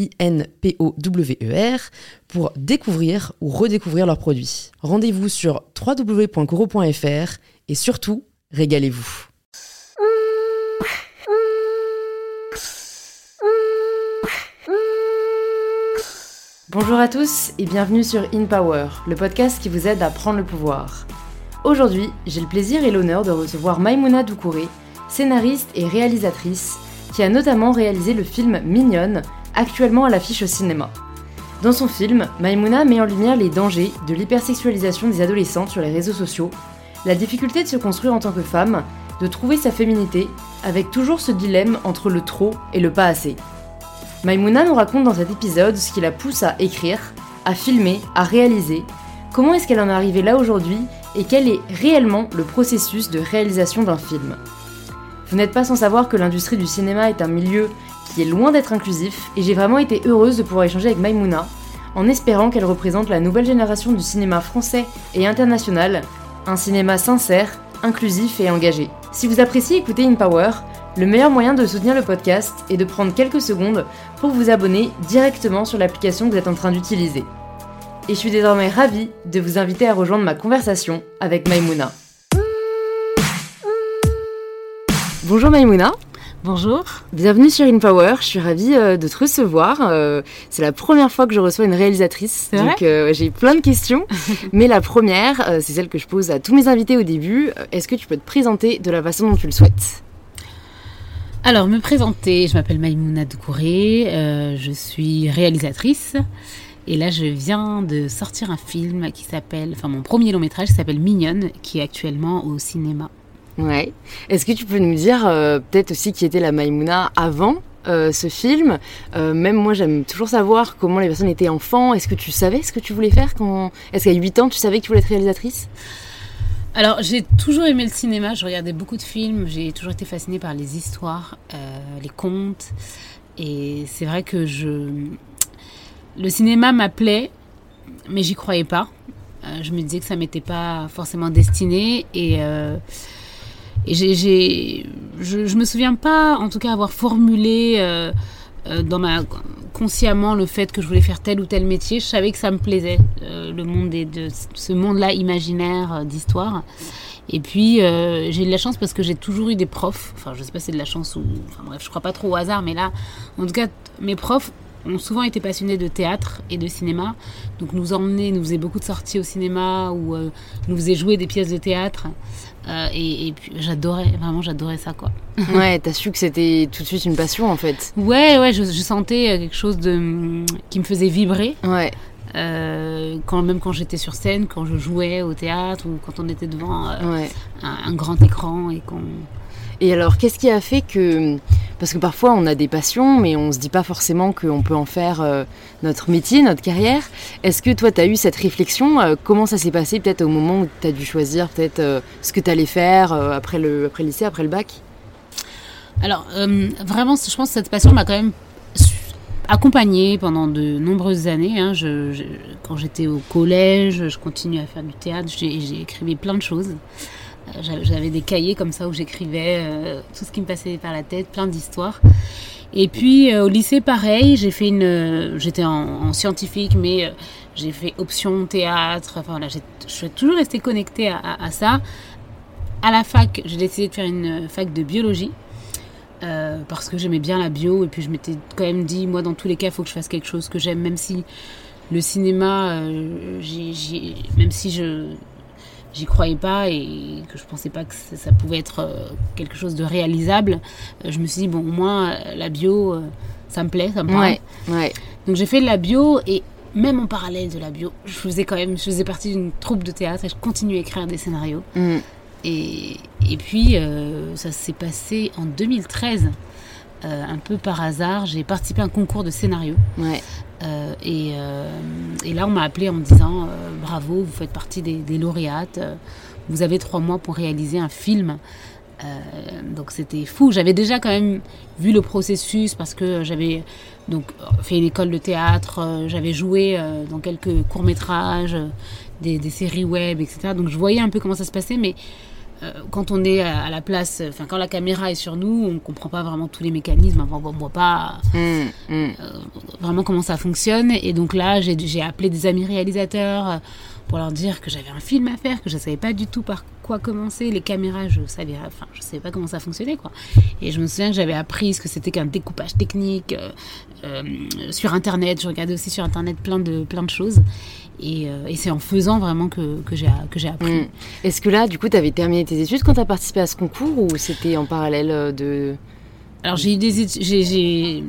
I-N-P-O-W-E-R, pour découvrir ou redécouvrir leurs produits. Rendez-vous sur www.coro.fr et surtout, régalez-vous. Bonjour à tous et bienvenue sur In Power, le podcast qui vous aide à prendre le pouvoir. Aujourd'hui, j'ai le plaisir et l'honneur de recevoir Maimouna Doucouré, scénariste et réalisatrice, qui a notamment réalisé le film Mignonne, actuellement à l'affiche au cinéma. Dans son film, Maimouna met en lumière les dangers de l'hypersexualisation des adolescentes sur les réseaux sociaux, la difficulté de se construire en tant que femme, de trouver sa féminité, avec toujours ce dilemme entre le trop et le pas assez. Maimouna nous raconte dans cet épisode ce qui la pousse à écrire, à filmer, à réaliser, comment est-ce qu'elle en est arrivée là aujourd'hui et quel est réellement le processus de réalisation d'un film. Vous n'êtes pas sans savoir que l'industrie du cinéma est un milieu qui est loin d'être inclusif et j'ai vraiment été heureuse de pouvoir échanger avec Maimouna en espérant qu'elle représente la nouvelle génération du cinéma français et international, un cinéma sincère, inclusif et engagé. Si vous appréciez écouter In Power, le meilleur moyen de soutenir le podcast est de prendre quelques secondes pour vous abonner directement sur l'application que vous êtes en train d'utiliser. Et je suis désormais ravie de vous inviter à rejoindre ma conversation avec Maimouna. Bonjour Maimouna. Bonjour. Bienvenue sur InPower, je suis ravie euh, de te recevoir. Euh, c'est la première fois que je reçois une réalisatrice, donc euh, j'ai plein de questions. Mais la première, c'est celle que je pose à tous mes invités au début. Est-ce que tu peux te présenter de la façon dont tu le souhaites? Alors, me présenter, je m'appelle Maïmouna Doucouré, je suis réalisatrice. Et là, je viens de sortir un film qui s'appelle, enfin mon premier long métrage qui s'appelle Mignonne, qui est actuellement au cinéma. Ouais. Est-ce que tu peux nous dire euh, peut-être aussi qui était la Maïmouna avant euh, ce film? Même moi, j'aime toujours savoir comment les personnes étaient enfants. Est-ce que tu savais ce que tu voulais faire quand Est-ce qu'à 8 ans, tu savais que tu voulais être réalisatrice? Alors, j'ai toujours aimé le cinéma, je regardais beaucoup de films, j'ai toujours été fascinée par les histoires, euh, les contes. Et c'est vrai que je. Le cinéma m'appelait, mais j'y croyais pas. Euh, je me disais que ça m'était pas forcément destiné. Et, euh, et j'ai, je, je me souviens pas, en tout cas, avoir formulé dans ma consciemment le fait que je voulais faire tel ou tel métier. Je savais que ça me plaisait, euh, le monde et de ce monde-là imaginaire euh, d'histoire. Et puis euh, j'ai eu de la chance parce que j'ai toujours eu des profs. Enfin, je sais pas si c'est de la chance ou. Enfin bref, je crois pas trop au hasard, mais là, en tout cas, mes profs ont souvent été passionnés de théâtre et de cinéma. Donc nous emmenaient, nous faisaient beaucoup de sorties au cinéma ou nous faisaient jouer des pièces de théâtre. Euh, et, puis j'adorais, vraiment j'adorais ça quoi. ouais, t'as su que c'était tout de suite une passion en fait. Ouais, ouais, je, sentais quelque chose de, qui me faisait vibrer. Ouais. Euh, quand, même quand j'étais sur scène, quand je jouais au théâtre ou quand on était devant euh, un, grand écran et qu'on et alors, qu'est-ce qui a fait que... Parce que parfois, on a des passions, mais on ne se dit pas forcément qu'on peut en faire euh, notre métier, notre carrière. Est-ce que toi, tu as eu cette réflexion euh, Comment ça s'est passé peut-être au moment où tu as dû choisir peut-être euh, ce que tu allais faire après, le, après lycée, après le bac? Alors, vraiment, je pense que cette passion m'a quand même accompagnée pendant de nombreuses années. Hein. quand j'étais au collège, je continuais à faire du théâtre, j'ai écrit plein de choses. J'avais des cahiers comme ça où j'écrivais euh, tout ce qui me passait par la tête, plein d'histoires. Et puis euh, au lycée, pareil, j'ai fait une, euh, j'étais en, scientifique, mais j'ai fait option théâtre. Enfin voilà, je suis toujours restée connectée à, ça. À la fac, j'ai décidé de faire une fac de biologie. parce que j'aimais bien la bio et puis je m'étais quand même dit moi dans tous les cas il faut que je fasse quelque chose que j'aime même si le cinéma même si je j'y croyais pas et que je pensais pas que ça, pouvait être quelque chose de réalisable, je me suis dit, bon, au moins, la bio, ça me plaît, ça me parle. Ouais, Donc j'ai fait de la bio et même en parallèle de la bio, je faisais quand même, je faisais partie d'une troupe de théâtre et je continuais à écrire des scénarios. Mm. Et, et, puis, ça s'est passé en 2013. Euh, un peu par hasard, j'ai participé à un concours de scénario. Ouais. Euh, et, euh, et, là, on m'a appelé en me disant bravo, vous faites partie des, des lauréates. vous avez trois mois pour réaliser un film. donc c'était fou. J'avais déjà quand même vu le processus parce que j'avais donc fait une école de théâtre, j'avais joué dans quelques courts métrages, des, des, séries web, etc. Donc je voyais un peu comment ça se passait, mais euh, quand on est à la place, enfin quand la caméra est sur nous, on ne comprend pas vraiment tous les mécanismes, on ne voit pas mmh, mmh. Euh, vraiment comment ça fonctionne. Et donc là, j'ai appelé des amis réalisateurs euh, pour leur dire que j'avais un film à faire, que je ne savais pas du tout par quoi commencer. Les caméras, je savais, enfin, je savais pas comment ça fonctionnait, quoi. Et je me souviens que j'avais appris ce que c'était qu'un découpage technique sur Internet. Je regardais aussi sur Internet plein de, plein de choses. Euh, et, c'est en faisant vraiment que, que j'ai appris. Mm. Est-ce que là, du coup, tu avais terminé tes études quand tu as participé à ce concours ou c'était en parallèle euh, de... Alors j'ai eu des études...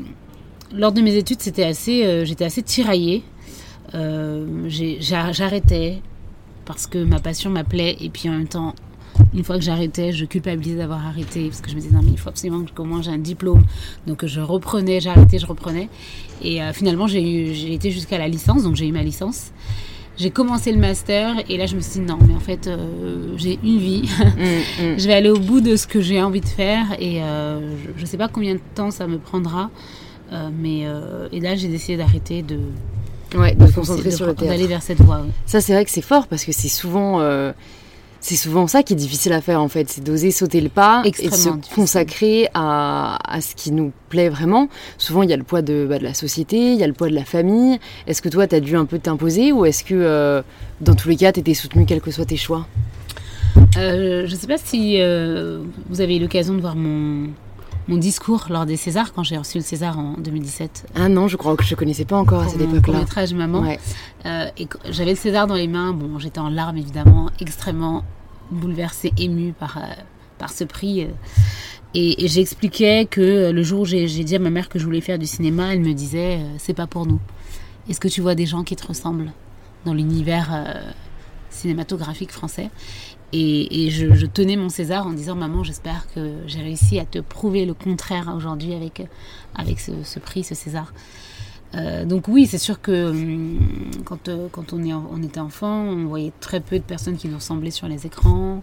Lors de mes études, c'était assez, euh, j'étais assez tiraillée. J'arrêtais parce que ma passion m'appelait et puis en même temps, une fois que j'arrêtais, je culpabilisais d'avoir arrêté parce que je me disais non mais il faut absolument que moi j'ai un diplôme. Donc je reprenais, j'arrêtais, je reprenais. Et finalement j'ai été jusqu'à la licence, donc j'ai eu ma licence j'ai commencé le master et là je me suis dit non mais en fait euh, j'ai une vie mm, mm. je vais aller au bout de ce que j'ai envie de faire et euh, je ne sais pas combien de temps ça me prendra euh, mais et là j'ai décidé d'arrêter de ouais de, concentrer sur le théâtre d'aller vers cette voie ça c'est vrai que c'est fort parce que c'est souvent c'est souvent ça qui est difficile à faire en fait, c'est d'oser sauter le pas et de se consacrer à, à, ce qui nous plaît vraiment. Souvent il y a le poids de, bah, de la société, il y a le poids de la famille. Est-ce que toi tu as dû un peu t'imposer ou est-ce que euh, dans tous les cas tu étais soutenu quels que soient tes choix? Euh, Je ne sais pas si euh, vous avez eu l'occasion de voir mon, mon discours lors des Césars quand j'ai reçu le César en 2017. Ah non, je crois que je connaissais pas encore à cette époque-là. métrage Maman. Euh, et j'avais le César dans les mains. Bon, j'étais en larmes évidemment, extrêmement bouleversée, émue par euh, par ce prix. Euh. Et, j'expliquais que le jour où j'ai dit à ma mère que je voulais faire du cinéma, elle me disait c'est pas pour nous. Est-ce que tu vois des gens qui te ressemblent dans l'univers cinématographique français? Et, je, tenais mon César en disant Maman, j'espère que j'ai réussi à te prouver le contraire aujourd'hui avec, avec ce, prix, ce César. Euh, donc oui, c'est sûr que hum, quand, euh, quand on, est, on était enfant, on voyait très peu de personnes qui nous ressemblaient sur les écrans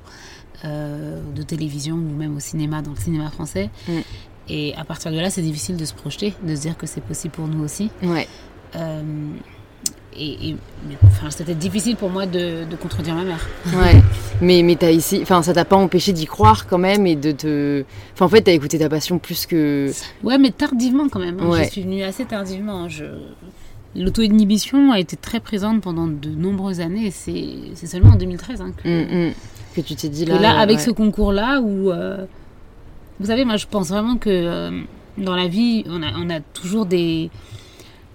euh, de télévision ou même au cinéma, dans le cinéma français. Mm. Et à partir de là, c'est difficile de se projeter, de se dire que c'est possible pour nous aussi. Ouais et, enfin, c'était difficile pour moi de, contredire ma mère. Ouais, mais, mais as ici, enfin, ça t'a pas empêché d'y croire quand même et de te. Enfin, en fait, t'as écouté ta passion plus que. Ouais, mais tardivement quand même. Hein. Je suis venue assez tardivement. Hein. Je... L'auto-inhibition a été très présente pendant de nombreuses années. C'est seulement en 2013 hein, que... Mm, mm. que tu t'es dit là. là, avec ce concours-là, où. Euh, vous savez, moi, je pense vraiment que euh, dans la vie, on a, on a toujours des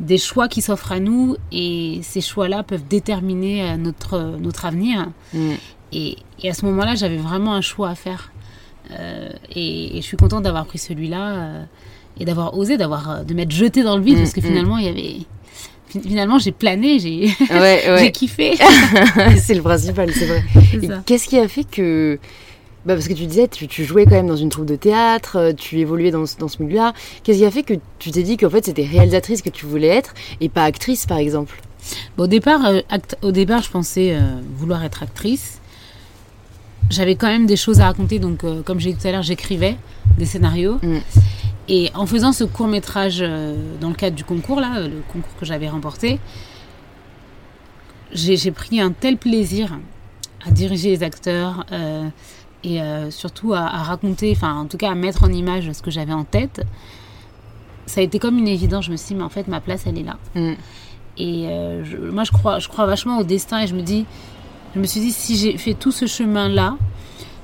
des choix qui s'offrent à nous et ces choix-là peuvent déterminer euh, notre, notre avenir. Mm. Et, à ce moment-là, j'avais vraiment un choix à faire. Euh, et, je suis contente d'avoir pris celui-là euh, et d'avoir osé, d'avoir de m'être jetée dans le vide mm, parce que mm. finalement, il y avait finalement j'ai plané, j'ai j'ai kiffé. c'est le principal, c'est vrai. Qu'est-ce qui a fait que bah parce que tu disais, tu, tu, jouais quand même dans une troupe de théâtre, euh, tu évoluais dans, dans ce milieu-là. Qu'est-ce qui a fait que tu t'es dit qu'en fait c'était réalisatrice que tu voulais être et pas actrice par exemple? Bon, au, départ, euh, au départ, je pensais euh, vouloir être actrice. J'avais quand même des choses à raconter, donc comme j'ai dit tout à l'heure, j'écrivais des scénarios. Mm. Et en faisant ce court métrage dans le cadre du concours, là, le concours que j'avais remporté, j'ai pris un tel plaisir à diriger les acteurs et euh, surtout à, raconter, enfin en tout cas à mettre en image ce que j'avais en tête, ça a été comme une évidence. Je me suis dit, mais en fait, ma place, elle est là. Mm. Et euh, moi, je crois, je crois vachement au destin et je me dis, je me suis dit, si j'ai fait tout ce chemin-là,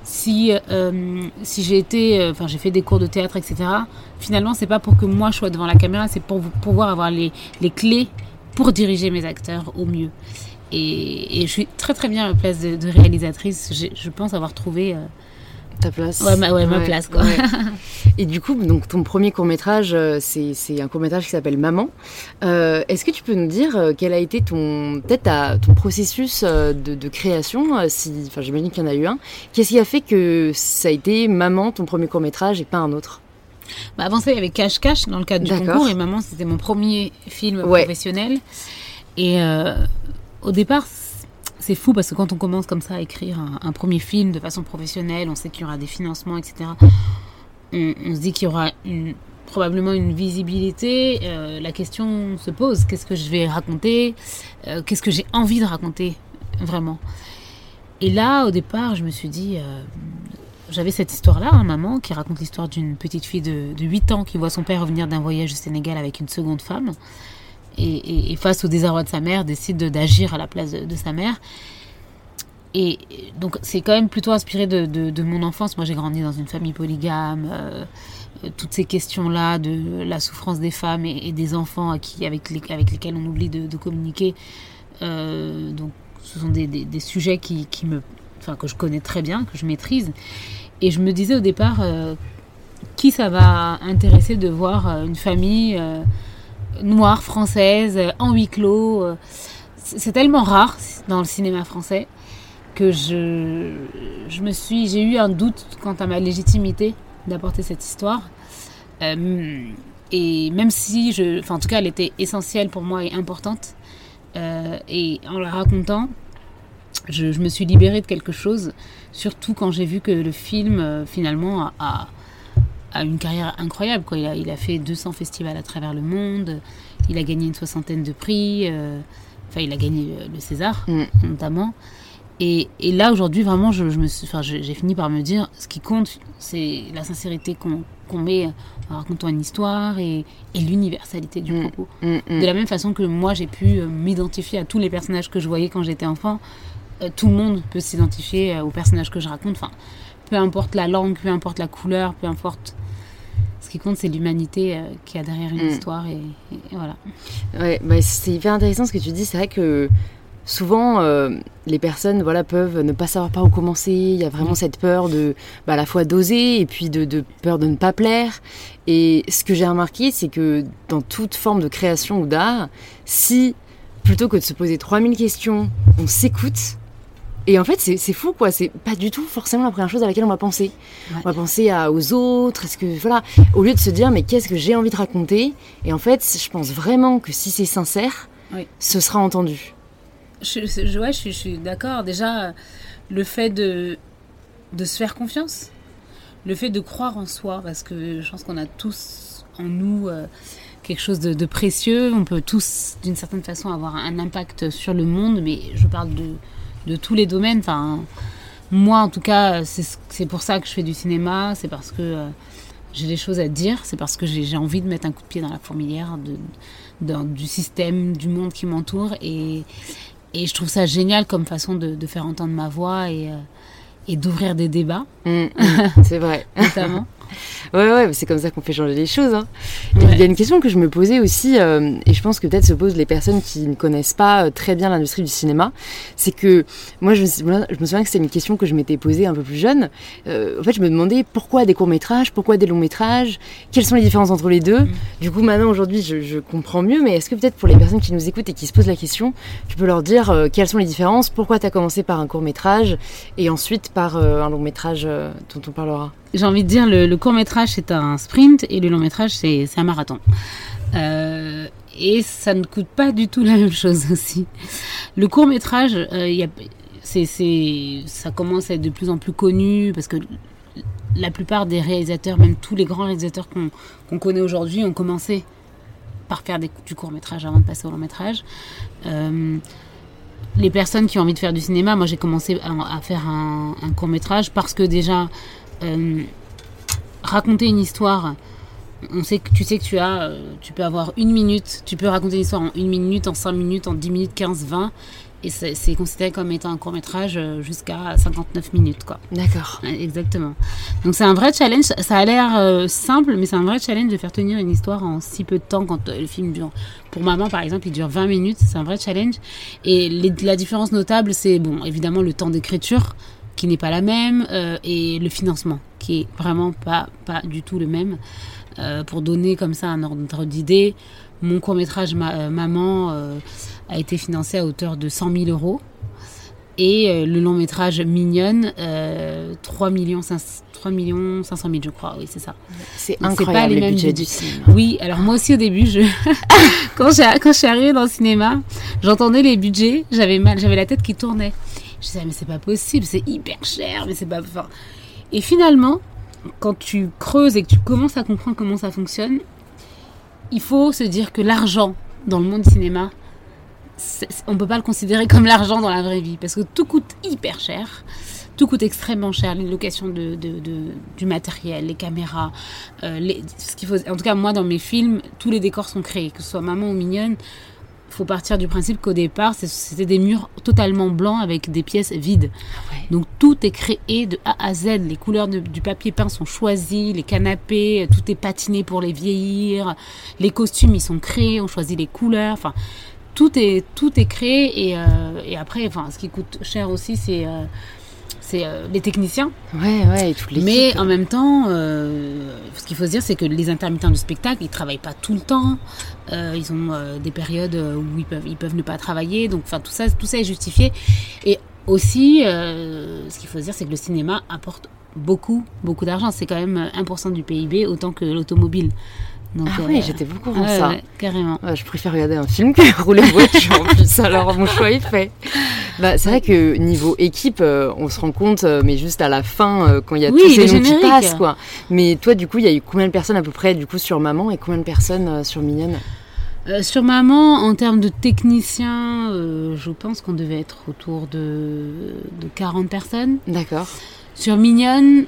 si, euh, si j'ai été, enfin, j'ai fait des cours de théâtre, etc., finalement, c'est pas pour que moi je sois devant la caméra, c'est pour pouvoir avoir les, les clés pour diriger mes acteurs au mieux. Et, je suis très très bien à la place de, réalisatrice. Je pense avoir trouvé ta place. Ouais, ma, ouais, ma place, quoi. Et du coup, donc, ton premier court-métrage, euh, c'est un court-métrage qui s'appelle Maman. Euh, est-ce que tu peux nous dire euh, quel a été ton, peut-être ton processus de, de création si, Enfin, j'imagine qu'il y en a eu un. Qu'est-ce qui a fait que ça a été Maman, ton premier court-métrage, et pas un autre? Bah avant ça, il y avait Cache Cache dans le cadre du concours, et Maman, c'était mon premier film professionnel. Et au départ, c'est fou parce que quand on commence comme ça à écrire un, premier film de façon professionnelle, on sait qu'il y aura des financements, etc. On, se dit qu'il y aura probablement une visibilité. Euh, la question se pose qu'est-ce que je vais raconter? Euh, Qu'est-ce que j'ai envie de raconter vraiment? Et là, au départ, je me suis dit. Euh, j'avais cette histoire-là, hein, maman, qui raconte l'histoire d'une petite fille de, de 8 ans qui voit son père revenir d'un voyage au Sénégal avec une seconde femme et, face au désarroi de sa mère, décide d'agir à la place de, sa mère. Et donc c'est quand même plutôt inspiré de, mon enfance. Moi j'ai grandi dans une famille polygame. Euh, toutes ces questions-là de la souffrance des femmes et, des enfants qui, avec, les, avec lesquels on oublie de, communiquer. Euh, donc ce sont des, sujets qui, me, enfin, que je connais très bien, que je maîtrise. Et je me disais au départ, euh, qui ça va intéresser de voir une famille noire française euh, en huis clos. Euh, c'est tellement rare dans le cinéma français que je, je me suis, j'ai eu un doute quant à ma légitimité d'apporter cette histoire. Euh, et même si, je, enfin en tout cas, elle était essentielle pour moi et importante. et en la racontant, je, je, me suis libérée de quelque chose, surtout quand j'ai vu que le film finalement a a une carrière incroyable. Quoi. Il, a, il a fait 200 festivals à travers le monde, il a gagné une soixantaine de prix, euh, enfin il a gagné le, César mm. notamment. Et, et là aujourd'hui vraiment je, je me enfin, j'ai fini par me dire ce qui compte c'est la sincérité qu'on met en racontant une histoire et, et l'universalité du mm. propos. Mm, de la même façon que moi j'ai pu euh, m'identifier à tous les personnages que je voyais quand j'étais enfant, euh, tout le monde peut s'identifier aux personnages que je raconte. Enfin, peu importe la langue, peu importe la couleur, peu importe. Ce qui compte, c'est l'humanité euh, qui a derrière une mm. histoire. Et, voilà. Ouais, bah, c'est hyper intéressant ce que tu dis. C'est vrai que souvent, euh, les personnes voilà, peuvent ne pas savoir par où commencer. Il y a vraiment mm. cette peur de, bah, à la fois d'oser et puis de, de, peur de ne pas plaire. Et ce que j'ai remarqué, c'est que dans toute forme de création ou d'art, si plutôt que de se poser 3000 questions, on s'écoute, et en fait, c'est fou, quoi. C'est pas du tout forcément la première chose à laquelle on va penser. On va penser à, aux autres. Est-ce que voilà, au lieu de se dire, mais qu'est-ce que j'ai envie de raconter? Et en fait, je pense vraiment que si c'est sincère, ce sera entendu. Je, je, ouais, je, suis d'accord. Déjà, le fait de de se faire confiance, le fait de croire en soi, parce que je pense qu'on a tous en nous. Euh, quelque chose de, de, précieux. On peut tous, d'une certaine façon, avoir un impact sur le monde, mais je parle de, de tous les domaines. Enfin, moi, en tout cas, c'est pour ça que je fais du cinéma. C'est parce que euh, j'ai des choses à dire. C'est parce que j'ai envie de mettre un coup de pied dans la fourmilière de, du système, du monde qui m'entoure. Et, et, je trouve ça génial comme façon de, de faire entendre ma voix et, euh, et d'ouvrir des débats. Mm, mm, c'est vrai. notamment. Ouais, ouais, c'est comme ça qu'on fait changer les choses. Hein. Il y a une question que je me posais aussi, euh, et je pense que peut-être se posent les personnes qui ne connaissent pas euh, très bien l'industrie du cinéma, c'est que moi, je me, je me souviens que c'était une question que je m'étais posée un peu plus jeune. Euh, en fait, je me demandais pourquoi des courts-métrages, pourquoi des longs-métrages, quelles sont les différences entre les deux. Mm. Du coup, maintenant, aujourd'hui, je, je, comprends mieux, mais est-ce que peut-être pour les personnes qui nous écoutent et qui se posent la question, tu peux leur dire quelles sont les différences, pourquoi tu as commencé par un court-métrage et ensuite par un long-métrage dont on parlera? J'ai envie de dire, le, le court métrage c'est un sprint et le long métrage c'est un marathon. Euh, et ça ne coûte pas du tout la même chose aussi. Le court métrage, euh, ça commence à être de plus en plus connu parce que la plupart des réalisateurs, même tous les grands réalisateurs qu'on connaît aujourd'hui, ont commencé par faire du court métrage avant de passer au long métrage. Euh, les personnes qui ont envie de faire du cinéma, moi j'ai commencé à, faire un, court métrage parce que déjà raconter une histoire, on sait que tu sais que tu as, euh, tu peux avoir une minute, tu peux raconter une histoire en une minute, en cinq minutes, en dix minutes, quinze, vingt. Et c'est considéré comme étant un court métrage euh, jusqu'à 59 minutes, quoi. D'accord. Exactement. Donc c'est un vrai challenge. Ça a l'air euh, simple, mais c'est un vrai challenge de faire tenir une histoire en si peu de temps quand euh, le film dure. Pour maman, par exemple, il dure 20 minutes. C'est un vrai challenge. Et la différence notable, c'est bon, évidemment le temps d'écriture qui n'est pas la même et le financement qui est vraiment pas pas du tout le même. pour donner comme ça un ordre d'idée, mon court métrage Maman a été financé à hauteur de 100 000 euros. Et euh, le long métrage Mignonne, 3 millions 3 millions 500 000, je crois. Oui, c'est ça. C'est incroyable pas les, mêmes budgets du cinéma. Oui, alors moi aussi au début, je... quand, quand je suis arrivée dans le cinéma, j'entendais les budgets, j'avais mal, j'avais la tête qui tournait. Je disais, mais c'est pas possible, c'est hyper cher, mais c'est pas. Enfin... Et finalement, quand tu creuses et que tu commences à comprendre comment ça fonctionne, il faut se dire que l'argent dans le monde du cinéma, on peut pas le considérer comme l'argent dans la vraie vie parce que tout coûte hyper cher. Tout coûte extrêmement cher, les locations de, du matériel, les caméras, euh, ce qu'il faut. En tout cas, moi, dans mes films, tous les décors sont créés, que ce soit Maman ou Mignonne. Faut partir du principe qu'au départ, c'était des murs totalement blancs avec des pièces vides. Ah Donc tout est créé de A à Z. Les couleurs du papier peint sont choisies, les canapés, tout est patiné pour les vieillir. Les costumes, ils sont créés, on choisit les couleurs. Enfin, tout est, tout est créé et, euh, et après, enfin, ce qui coûte cher aussi, c'est euh, c'est euh, les techniciens. Ouais, ouais, et les Mais en même temps, ce qu'il faut se dire, c'est que les intermittents du spectacle, ils travaillent pas tout le temps. ils ont des périodes où ils peuvent, ils peuvent ne pas travailler. Donc, enfin, tout ça, tout ça est justifié. Et aussi, ce qu'il faut se dire, c'est que le cinéma apporte beaucoup, beaucoup d'argent. C'est quand même 1% du PIB, autant que l'automobile ah oui, euh, j'étais beaucoup dans ça. carrément. je préfère regarder un film que rouler en voiture en plus. Alors mon choix est fait. Bah, c'est vrai que niveau équipe, euh, on se rend compte, euh, mais juste à la fin, quand il y a tous ces noms qui passent, quoi. Mais toi, du coup, il y a eu combien de personnes à peu près, du coup, sur Maman et combien de personnes sur Mignonne sur Maman, en termes de techniciens, je pense qu'on devait être autour de, de 40 personnes. D'accord. Sur Mignonne,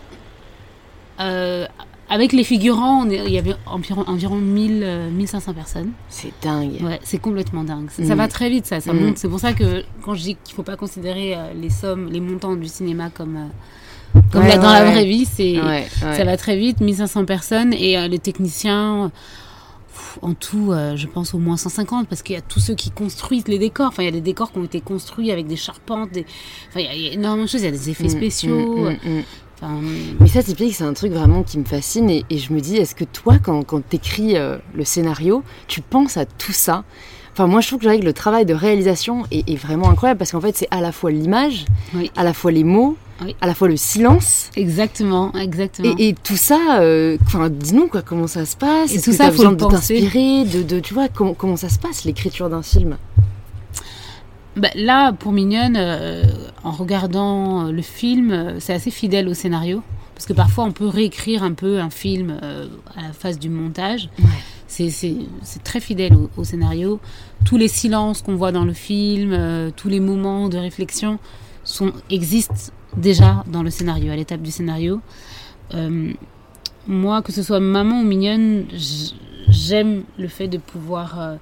avec les figurants, il y avait environ, environ 1000, 1500 euh, personnes. C'est dingue. Ouais, c'est complètement dingue. Ça, va mm. très vite, ça, ça mm. C'est pour ça que quand je dis qu'il ne faut pas considérer euh, les sommes, les montants du cinéma comme, euh, comme là, dans la vraie vie, c'est, ça va très vite. 1500 personnes et les techniciens, en tout, je pense au moins 150 parce qu'il y a tous ceux qui construisent les décors. Enfin, il y a des décors qui ont été construits avec des charpentes. Enfin, il y, a énormément de choses. Il y a des effets mm, Mais ça, typique, c'est un truc vraiment qui me fascine. Et, je me dis, est-ce que toi, quand, quand tu écris euh, le scénario, tu penses à tout ça? Enfin, moi, je trouve que le travail de réalisation est, vraiment incroyable parce qu'en fait, c'est à la fois l'image, à la fois les mots, à la fois le silence. Exactement, exactement. Et, tout ça, euh, dis-nous quoi, comment ça se passe? Est-ce que ça, as besoin de t'inspirer, de, de, tu vois, comment ça se passe l'écriture d'un film? Bah, là, pour Mignonne, euh, en regardant euh, le film, euh, c'est assez fidèle au scénario. Parce que parfois, on peut réécrire un peu un film à la phase du montage. C'est très fidèle au, scénario. Tous les silences qu'on voit dans le film, tous les moments de réflexion sont, existent déjà dans le scénario, à l'étape du scénario. moi, que ce soit Maman ou Mignonne, j'aime le fait de pouvoir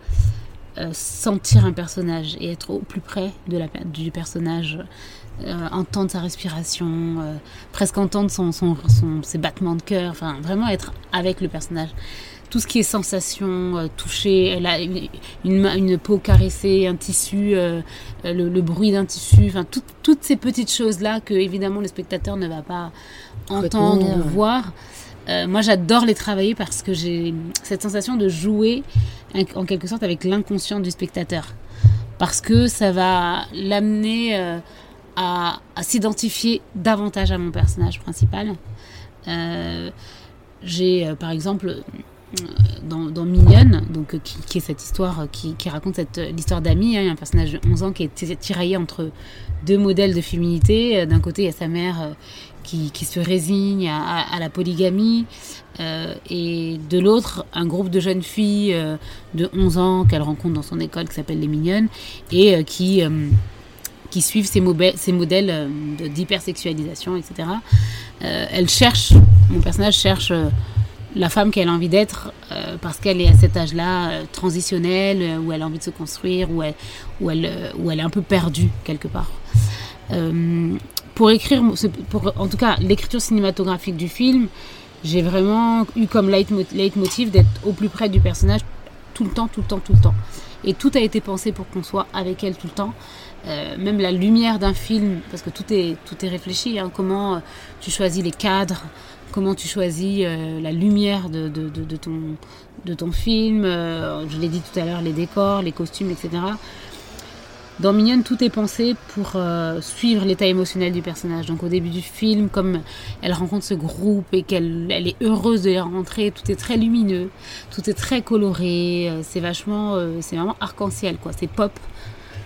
euh, sentir un personnage et être au plus près de la, du personnage, euh, entendre sa respiration, euh, presque entendre son, son, ses battements de cœur, enfin vraiment être avec le personnage. Tout ce qui est sensation, toucher, une, une, peau caressée, un tissu, le, bruit d'un tissu, enfin toutes ces petites choses-là que évidemment le spectateur ne va pas entendre ou voir. Euh, moi, j'adore les travailler parce que j'ai cette sensation de jouer en quelque sorte avec l'inconscient du spectateur. Parce que ça va l'amener euh, à, s'identifier davantage à mon personnage principal. Euh, j'ai, par exemple, dans, Mignonne, donc, qui, est cette histoire qui, raconte l'histoire d'Ami, hein, un personnage de 11 ans qui est tiraillé entre deux modèles de féminité. D'un côté, il y a sa mère qui, se résigne à, la polygamie, euh, et de l'autre, un groupe de jeunes filles euh, de 11 ans qu'elle rencontre dans son école qui s'appelle Les Mignonnes, et euh, qui, qui suivent ces, ces modèles d'hypersexualisation, etc. elle cherche, mon personnage cherche la femme qu'elle a envie d'être parce qu'elle est à cet âge-là transitionnel, où elle a envie de se construire, où elle, où elle, où elle est un peu perdue quelque part. Pour écrire, en tout cas l'écriture cinématographique du film, j'ai vraiment eu comme leitmotiv d'être au plus près du personnage tout le temps, tout le temps, tout le temps. Et tout a été pensé pour qu'on soit avec elle tout le temps. même la lumière d'un film, parce que tout est, tout est réfléchi, hein, comment tu choisis les cadres, comment tu choisis euh, la lumière de, de, ton, de ton film, euh, je l'ai dit tout à l'heure, les décors, les costumes, etc. Dans Mignonne, tout est pensé pour euh, suivre l'état émotionnel du personnage. Donc au début du film, comme elle rencontre ce groupe et qu'elle elle est heureuse de les rencontrer, tout est très lumineux, tout est très coloré, c'est vachement, c'est vraiment arc-en-ciel, quoi. C'est pop.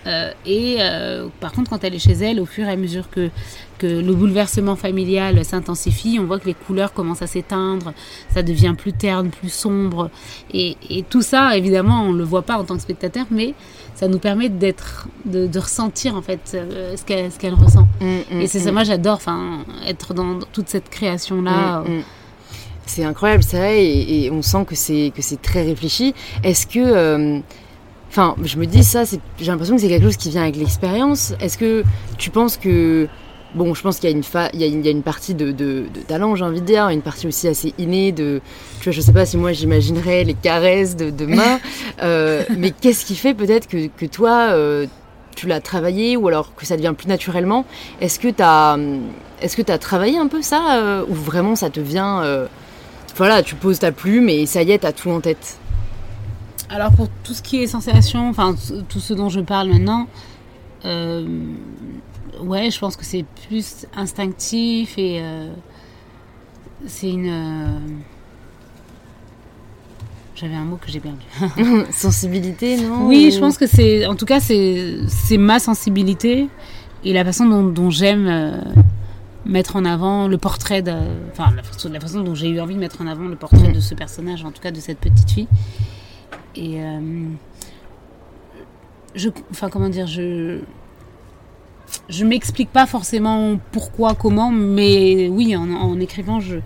Euh, et euh, par contre, quand elle est chez elle, au fur et à mesure que, que le bouleversement familial s'intensifie, on voit que les couleurs commencent à s'éteindre, ça devient plus terne, plus sombre. Et, et, tout ça, évidemment, on ne le voit pas en tant que spectateur, mais ça nous permet d'être, de, de ressentir en fait euh, ce qu'elle, ce qu'elle ressent. Mm, mm, et c'est ça, mm. moi j'adore, être dans toute cette création-là. C'est incroyable, c'est vrai, et, et, on sent que c'est que c'est très réfléchi. Est-ce que Enfin, je me dis ça, j'ai l'impression que c'est quelque chose qui vient avec l'expérience. Est-ce que tu penses que bon, je pense qu'il y a une, il y a une, il y a une partie de, de, de talent, j'ai envie de dire, une partie aussi assez innée de, tu vois, je sais pas si moi j'imaginerais les caresses de, de main, euh, mais qu'est-ce qui fait peut-être que, que toi, euh, tu l'as travaillé ou alors que ça devient plus naturellement? Est-ce que tu as, est-ce que as travaillé un peu ça euh, ou vraiment ça te vient, voilà, tu poses ta plume et ça y est, t'as tout en tête? Alors pour tout ce qui est sensation, enfin tout ce dont je parle maintenant, euh, ouais, je pense que c'est plus instinctif et euh, c'est une. Euh, j'avais un mot que j'ai perdu. sensibilité, non Oui, je pense que c'est, en tout cas, c'est ma sensibilité et la façon dont, j'aime mettre en avant le portrait de, enfin la façon, la façon dont j'ai eu envie de mettre en avant le portrait de ce personnage, en tout cas de cette petite fille. Et euh, je, enfin comment dire, je je m'explique pas forcément pourquoi, comment, mais oui, en, écrivant, je,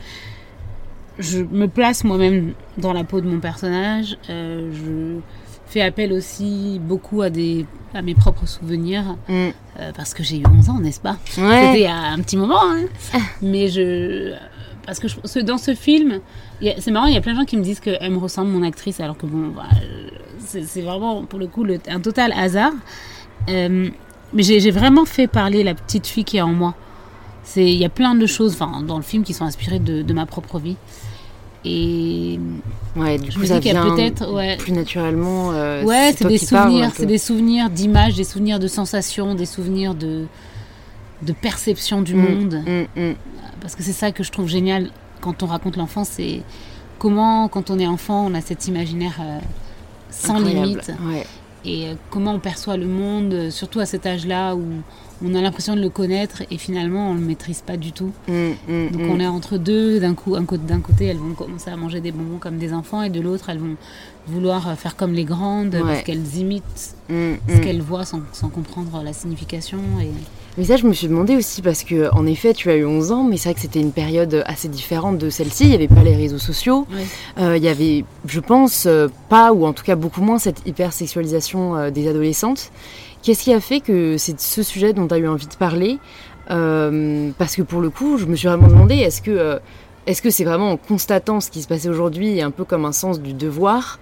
je me place moi-même dans la peau de mon personnage. Euh, je fais appel aussi beaucoup à, des, à mes propres souvenirs, mm. euh, parce que j'ai eu 11 ans, n'est-ce pas? Ouais. C'était à un petit moment, hein. ah. mais je... Parce que dans ce film, c'est marrant, il y a plein de gens qui me disent qu'elle me ressemble, mon actrice, alors que bon, bah, c'est vraiment pour le coup un total hasard. Euh, mais j'ai vraiment fait parler la petite fille qui est en moi. Il y a plein de choses dans le film qui sont inspirées de, ma propre vie. Et ouais, du coup, ça vient peut-être ouais, plus naturellement. Euh, ouais, c'est des, souvenirs, c'est des souvenirs d'images, des souvenirs de sensations, des souvenirs de, de perception du mm, monde. Mm, mm. Parce que c'est ça que je trouve génial quand on raconte l'enfance, c'est comment, quand on est enfant, on a cet imaginaire euh, sans limite. Et euh, comment on perçoit le monde, euh, surtout à cet âge-là où on a l'impression de le connaître et finalement on ne le maîtrise pas du tout. Donc on est entre deux, d'un coup, d'un côté elles vont commencer à manger des bonbons comme des enfants et de l'autre elles vont vouloir faire comme les grandes parce qu'elles imitent ce qu'elles voient sans, sans, comprendre la signification. Et... Mais ça, je me suis demandé aussi parce que, en effet, tu as eu 11 ans, mais c'est vrai que c'était une période assez différente de celle-ci. Il n'y avait pas les réseaux sociaux. Euh, il y avait, je pense, euh, pas, ou en tout cas beaucoup moins, cette hypersexualisation euh, des adolescentes. Qu'est-ce qui a fait que c'est ce sujet dont tu as eu envie de parler? Parce que pour le coup, je me suis vraiment demandé, est-ce que est-ce que c'est vraiment en constatant ce qui se passait aujourd'hui et un peu comme un sens du devoir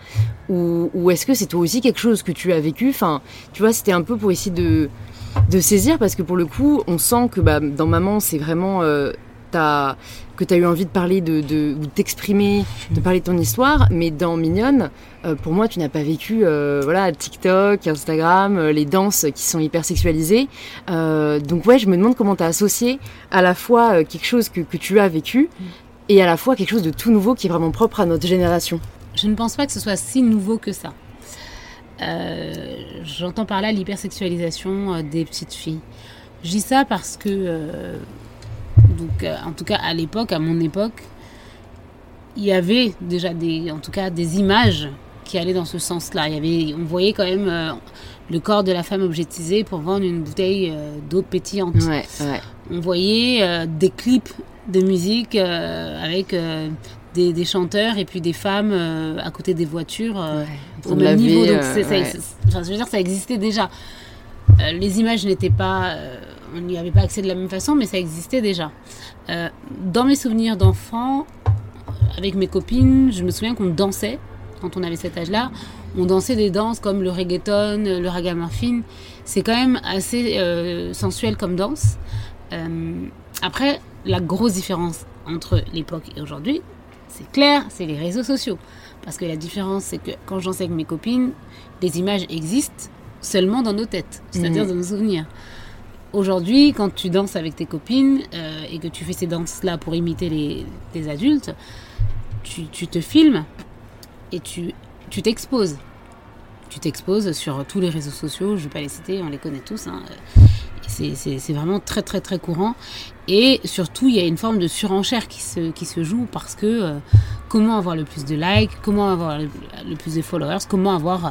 Ou, ou est-ce que c'est toi aussi quelque chose que tu as vécu? Enfin, tu vois, c'était un peu pour essayer de, de saisir parce que pour le coup, on sent que bah, dans Maman, c'est vraiment euh, que tu as eu envie de parler de, de t'exprimer, de parler de ton histoire, mais dans Mignonne, euh, pour moi, tu n'as pas vécu euh, voilà TikTok, Instagram, les danses qui sont hyper sexualisées. donc ouais, je me demande comment tu as associé à la fois quelque chose que tu as vécu et à la fois quelque chose de tout nouveau qui est vraiment propre à notre génération. Je ne pense pas que ce soit si nouveau que ça. Euh, j'entends par là l'hypersexualisation euh, des petites filles. Je dis ça parce que, euh, donc, en tout cas à l'époque, à mon époque, il y avait déjà des, en tout cas, des images qui allaient dans ce sens-là. Il y avait, on voyait quand même le corps de la femme objetisé pour vendre une bouteille d'eau pétillante. On voyait des clips de musique avec des, des chanteurs et puis des femmes euh, à côté des voitures euh, Ouais, au de même niveau. Donc, euh, c'est- ça- ouais. c'est- enfin, je veux dire, ça existait déjà. Les images n'étaient pas. on n'y avait pas accès de la même façon, mais ça existait déjà. Dans mes souvenirs d'enfant, avec mes copines, je me souviens qu'on dansait quand on avait cet âge-là. On dansait des danses comme le reggaeton, le ragamuffin. C'est quand même assez sensuel comme danse. Après, la grosse différence entre l'époque et aujourd'hui, c'est clair, c'est les réseaux sociaux. Parce que la différence, c'est que quand je dansais avec mes copines, les images existent seulement dans nos têtes, c'est-à-dire Mhm. dans nos souvenirs. Aujourd'hui, quand tu danses avec tes copines euh, et que tu fais ces danses-là pour imiter les, les adultes, tu, tu te filmes et tu tu t'exposes. Tu t'exposes sur tous les réseaux sociaux, je ne vais pas les citer, on les connaît tous. hein. C'est- vraiment très très très courant. Et surtout, il y a une forme de surenchère qui se, joue parce que euh, comment avoir le plus de likes, comment avoir le, plus de followers, comment avoir euh,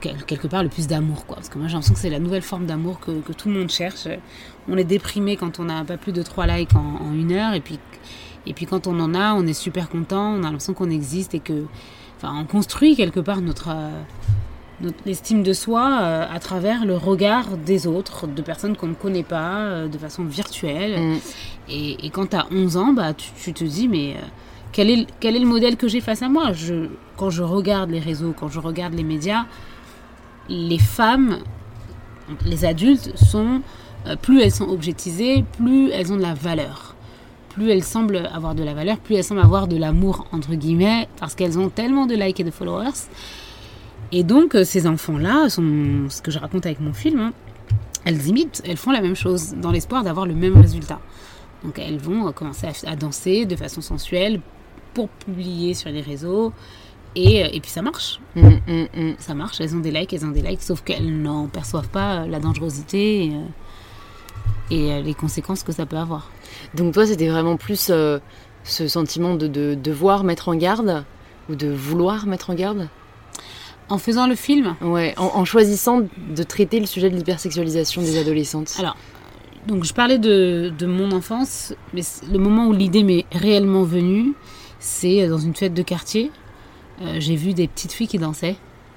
quel- quelque part le plus d'amour. Parce que moi j'ai l'impression que c'est la nouvelle forme d'amour que, tout le monde cherche. On est déprimé quand on n'a pas plus de 3 likes en, en une heure et puis, et puis quand on en a, on est super content, on a l'impression qu'on existe et que... Enfin, on construit quelque part notre... euh, notre estime de soi euh, à travers le regard des autres, de personnes qu'on ne connaît pas, euh, de façon virtuelle. Mm. Et, et quand tu as 11 ans, bah, tu, tu te dis, mais euh, quel, est, le- quel est le modèle que j'ai face à moi? Je, Quand je regarde les réseaux, quand je regarde les médias, les femmes, les adultes, sont, plus elles sont objetisées, plus elles ont de la valeur. Plus elles semblent avoir de la valeur, plus elles semblent avoir de l'amour, entre guillemets, parce qu'elles ont tellement de likes et de followers. Et donc, euh, ces enfants-là, sont ce que je raconte avec mon film, hein, elles imitent, elles font la même chose, dans l'espoir d'avoir le même résultat. Donc, elles vont euh, commencer à, à danser de façon sensuelle pour publier sur les réseaux. Et, euh, et puis ça marche, Mm, mm, mm. ça marche, elles ont des likes, elles ont des likes, sauf qu'elles n'en perçoivent pas la dangerosité et, et, les conséquences que ça peut avoir. Donc toi, c'était vraiment plus euh, ce sentiment de, de devoir mettre en garde ou de vouloir mettre en garde? En faisant le film, Ouais, en, en choisissant de traiter le sujet de l'hypersexualisation des adolescentes. Alors, donc je parlais de, de mon enfance, mais le moment où l'idée m'est réellement venue, c'est dans une fête de quartier. Euh, J'ai vu des petites filles qui dansaient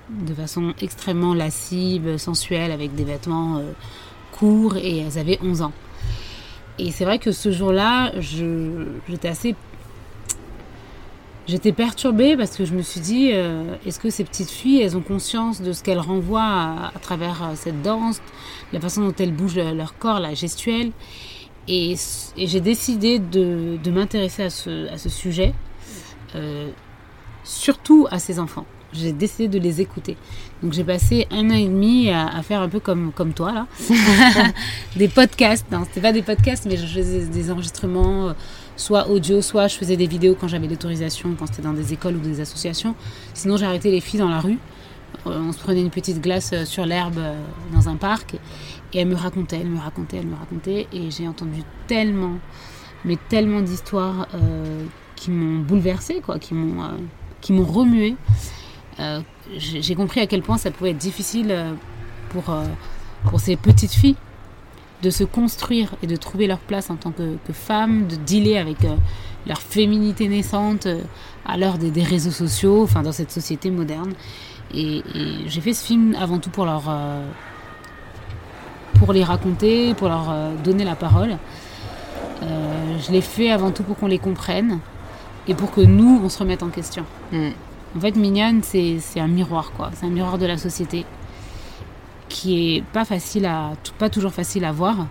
de façon extrêmement lascive, sensuelle, avec des vêtements euh, courts, et elles avaient 11 ans. Et c'est vrai que ce jour-là, je- j'étais assez... J'étais perturbée parce que je me suis dit, euh, est-ce que ces petites filles, elles ont conscience de ce qu'elles renvoient à, à travers euh, cette danse, la façon dont elles bougent leur, leur corps, la gestuelle? Et j'ai décidé de, de m'intéresser à ce, à ce sujet, euh, surtout à ces enfants. J'ai décidé de les écouter. Donc j'ai passé un an et demi à, à faire un peu comme, comme toi, là. des podcasts. Non, c'était pas des podcasts, mais je faisais des enregistrements, euh, soit audio, soit je faisais des vidéos quand j'avais l'autorisation, quand c'était dans des écoles ou des associations. Sinon, j'arrêtais les filles dans la rue. Euh, On se prenait une petite glace euh, sur l'herbe euh, dans un parc et elle me racontait, elle me racontait, elle me racontait et j'ai entendu tellement, mais tellement d'histoires qui m'ont bouleversée, quoi, qui m'ont, qui m'ont remué. Euh, j'ai compris à quel point ça pouvait être difficile pour, pour ces petites filles de se construire et de trouver leur place en tant que, que femmes, de dealer avec euh, leur féminité naissante euh, à l'heure des, des réseaux sociaux, enfin dans cette société moderne. Et, et j'ai fait ce film avant tout pour leur, euh, pour les raconter, pour leur donner la parole. Je l'ai fait avant tout pour qu'on les comprenne et pour que nous, on se remette en question. Mm. En fait, Mignonne, c'est c'est un miroir, quoi. C'est un miroir de la société qui est pas facile à, pas toujours facile à voir,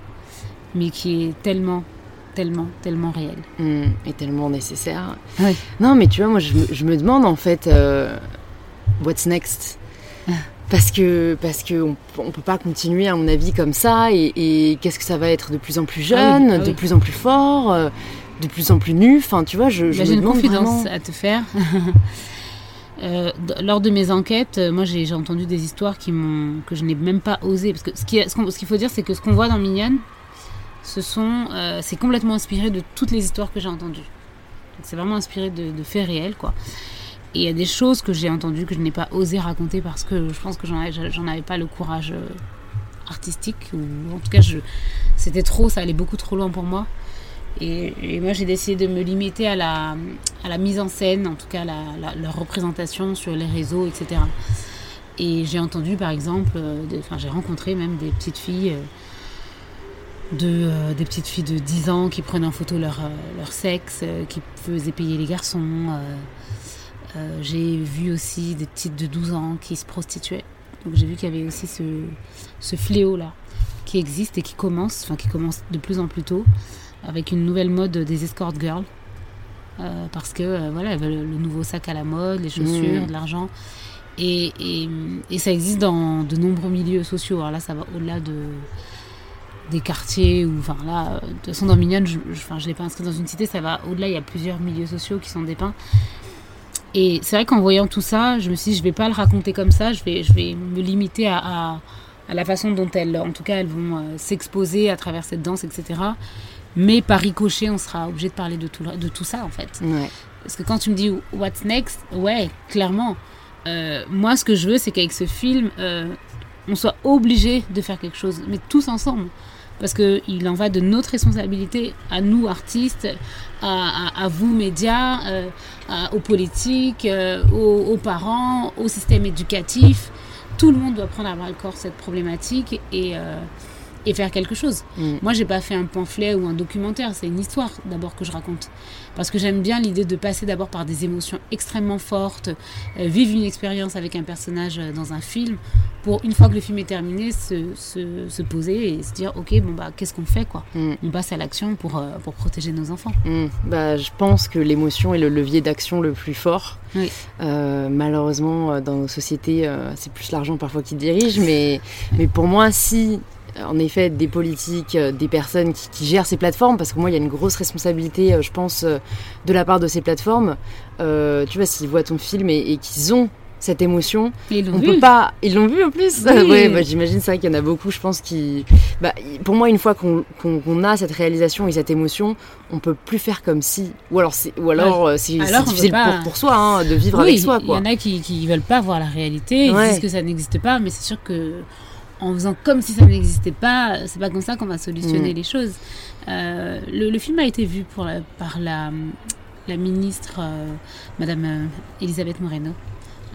mais qui est tellement, tellement, tellement réel. Mm, et tellement nécessaire. Oui. Non, mais tu vois, moi, je me, je me demande en fait, euh, what's next? Parce que parce que on, on peut pas continuer, à mon avis, comme ça. Et, et qu'est-ce que ça va être de plus en plus jeune, Ah oui, ah de plus en plus fort, euh, de plus en plus nu. Enfin, tu vois, je, je j'ai une demande confidence vraiment- à te faire. Euh, lors de mes enquêtes, euh, moi j'ai entendu des histoires qui que je n'ai même pas osé parce que ce qu'il faut dire c'est que ce qu'on voit dans Mignonne, ce euh, c'est complètement inspiré de toutes les histoires que j'ai entendues. C'est vraiment inspiré de, faits réels quoi. Et il y a des choses que j'ai entendues que je n'ai pas osé raconter parce que je pense que j'en avais, pas le courage artistique ou en tout cas c'était trop, ça allait beaucoup trop loin pour moi. Et, moi, j'ai décidé de me limiter à la, mise en scène, en tout cas la, leur représentation sur les réseaux, etc. Et j'ai entendu, par exemple, euh, enfin, j'ai rencontré même des petites filles, euh, de, euh, des petites filles de 10 ans qui prenaient en photo leur, leur sexe, qui faisaient payer les garçons. j'ai vu aussi des petites de 12 ans qui se prostituaient. Donc j'ai vu qu'il y avait aussi ce, ce fléau-là qui existe et qui commence, enfin qui commence de plus en plus tôt avec une nouvelle mode des escort girls. Euh, parce que euh, voilà, elles veulent le nouveau sac à la mode, les chaussures, mmh. de l'argent. Et, et, ça existe dans de nombreux milieux sociaux. Alors là, ça va au-delà de, des quartiers. Ou, enfin, là, de toute façon, dans Mignonne, je ne l'ai pas inscrit dans une cité, ça va au-delà. Il y a plusieurs milieux sociaux qui sont dépeints. Et c'est vrai qu'en voyant tout ça, je me suis dit, je vais pas le raconter comme ça, je vais, je vais me limiter à, à, à la façon dont elles, en tout cas, elles vont euh, s'exposer à travers cette danse, etc. Mais par ricochet, on sera obligé de parler de tout, de tout ça, en fait. Parce que quand tu me dis what's next, ouais, clairement. Euh, moi, ce que je veux, c'est qu'avec ce film, euh, on soit obligé de faire quelque chose, mais tous ensemble. Parce qu'il en va de notre responsabilité, à nous, artistes, à, vous, médias, euh, aux politiques, aux, aux, parents, au système éducatif. Tout le monde doit prendre à bras le corps cette problématique et et faire quelque chose. Mm. Moi, j'ai pas fait un pamphlet ou un documentaire, c'est une histoire d'abord que je raconte. Parce que j'aime bien l'idée de passer d'abord par des émotions extrêmement fortes, euh, vivre une expérience avec un personnage euh, dans un film, pour une fois que le film est terminé, se, se, poser et se dire ok, bon bah qu'est-ce qu'on fait quoi? Mm. On passe à l'action pour, euh, pour protéger nos enfants. Mm. Bah, je pense que l'émotion est le levier d'action le plus fort. malheureusement, dans nos sociétés, c'est plus l'argent parfois qui dirige, mais, mais pour moi, si en effet des politiques, euh, des personnes qui, gèrent ces plateformes, parce que moi il y a une grosse responsabilité, euh, je pense, euh, de la part de ces plateformes. tu vois, s'ils voient ton film et, qu'ils ont cette émotion. ils on vu. peut pas. Ils l'ont vu en plus. Oui. bah, j'imagine ça qu'il y en a beaucoup. Je pense qui. Bah, pour moi, une fois qu'on a cette réalisation et cette émotion, on peut plus faire comme si. Ou alors c'est ou alors c'est difficile pour, pour, soi hein, de vivre avec soi. Il y en a qui qui veulent pas voir la réalité. Ils disent que ça n'existe pas, mais c'est sûr que en faisant comme si ça n'existait pas, c'est pas comme ça qu'on va solutionner mm. les choses. Euh, le, film a été vu pour par la, la ministre, euh, Madame euh, Elisabeth Moreno,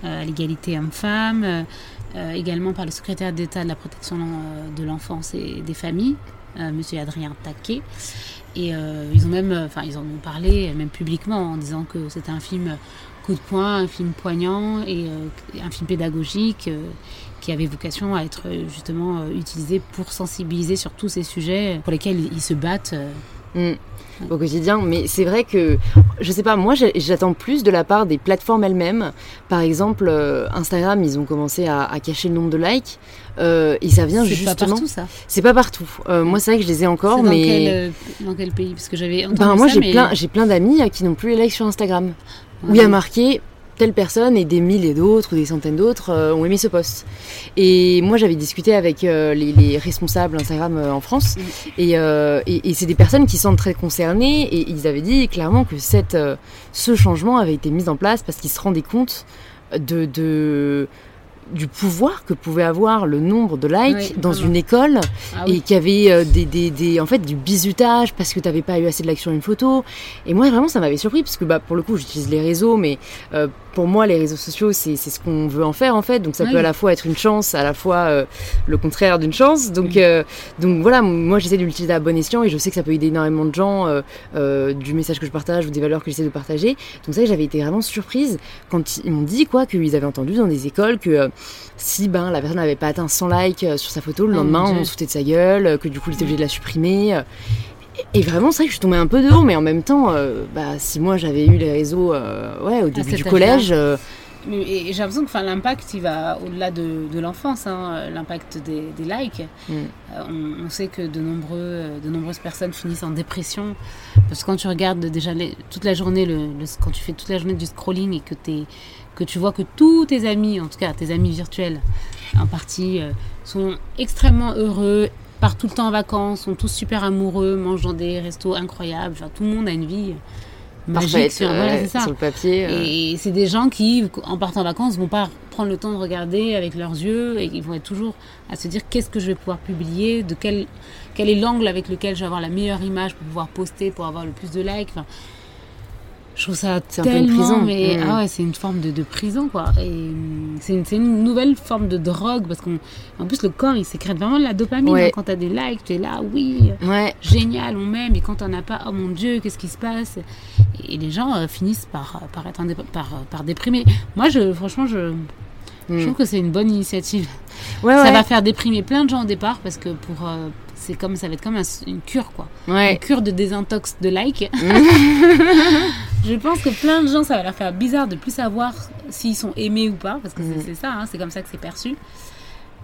à l'égalité homme-femme, également par le secrétaire d'État de la protection de l'enfance et des familles, Monsieur Adrien Taquet. Et ils ont même, enfin, ils en ont parlé, même publiquement, en disant que c'était un film coup de poing, un film poignant et un film pédagogique qui avait vocation à être euh, justement euh, utilisé pour sensibiliser sur tous ces sujets pour lesquels ils se battent. Euh. Mm. au quotidien. Mais c'est vrai que, je sais pas, moi j'attends plus de la part des plateformes elles-mêmes. Par exemple, Instagram, ils ont commencé à, cacher le nombre de likes. et ça vient justement. C'est pas partout ça. C'est pas partout. moi c'est vrai que je les ai encore, dans mais. Quel, dans quel pays? Parce que j'avais ben, moi j'ai plein, j'ai plein d'amis qui n'ont plus les likes sur Instagram. Où il y a marqué telle personne et des milliers d'autres ou des centaines d'autres euh, ont aimé ce post. Et moi, j'avais discuté avec euh, les, responsables Instagram euh, en France et, et, c'est des personnes qui sont très concernées et ils avaient dit clairement que cette, ce changement avait été mis en place parce qu'ils se rendaient compte de, de du pouvoir que pouvait avoir le nombre de likes dans une école ah et qu'il y avait euh, des, des, des, en fait du bizutage parce que tu n'avais pas eu assez de likes sur une photo. Et moi vraiment ça m'avait surpris parce que bah, pour le coup j'utilise les réseaux mais euh, pour moi les réseaux sociaux c'est ce qu'on veut en faire en fait. Donc ça peut à la fois être une chance à la fois euh, le contraire d'une chance. Donc donc voilà moi j'essaie de l'utiliser à bon escient et je sais que ça peut aider énormément de gens du message que je partage ou des valeurs que j'essaie de partager. Donc ça j'avais été vraiment surprise quand ils m'ont dit quoi qu'ils avaient entendu dans des écoles que si ben, la personne n'avait pas atteint 100 likes euh, sur sa photo, le oh lendemain on se foutait de sa gueule, euh, que du coup il était obligé de la supprimer. Euh. Et vraiment, c'est vrai que je suis tombée un peu de haut, mais en même temps, bah, si moi j'avais eu les réseaux ouais, au début du collège. Et j'ai l'impression que l'impact, il va au-delà de, de l'enfance, hein, l'impact des, des, likes. Mm. on, sait que de, nombreux, de nombreuses personnes finissent en dépression. Parce que quand tu regardes déjà toute la journée, le, quand tu fais toute la journée du scrolling et que tu es que tu vois que tous tes amis, en tout cas tes amis virtuels en partie, euh, sont extrêmement heureux, partent tout le temps en vacances, sont tous super amoureux, mangent dans des restos incroyables. Tout le monde a une vie magique sur, le papier. Euh. Et c'est des gens qui, en partant en vacances, vont pas prendre le temps de regarder avec leurs yeux et ils vont être toujours à se dire qu'est-ce que je vais pouvoir publier, de quel, quel est l'angle avec lequel je vais avoir la meilleure image pour pouvoir poster, pour avoir le plus de likes. Enfin, je trouve ça un tellement, prison. mais ah ouais, c'est une forme de, de prison quoi. Et hum, c'est une, une nouvelle forme de drogue parce qu'en en plus le corps il sécrète vraiment de la dopamine Ouais. hein. quand t'as des likes, tu es là, oui, Ouais. génial, on m'aime, et quand t'en as pas, oh mon dieu, qu'est-ce qui se passe? Et les gens euh, finissent par, par être par, par déprimer. Moi, je, franchement, je, je Mm. trouve que c'est une bonne initiative. Ouais, Ça va faire déprimer plein de gens au départ parce que pour euh, c'est comme ça va être comme un- une cure quoi, une cure de désintox de like. je pense que plein de gens ça va leur faire bizarre de plus savoir s'ils sont aimés ou pas parce que c'est- Mm. c'est ça, hein, c'est comme ça que c'est perçu.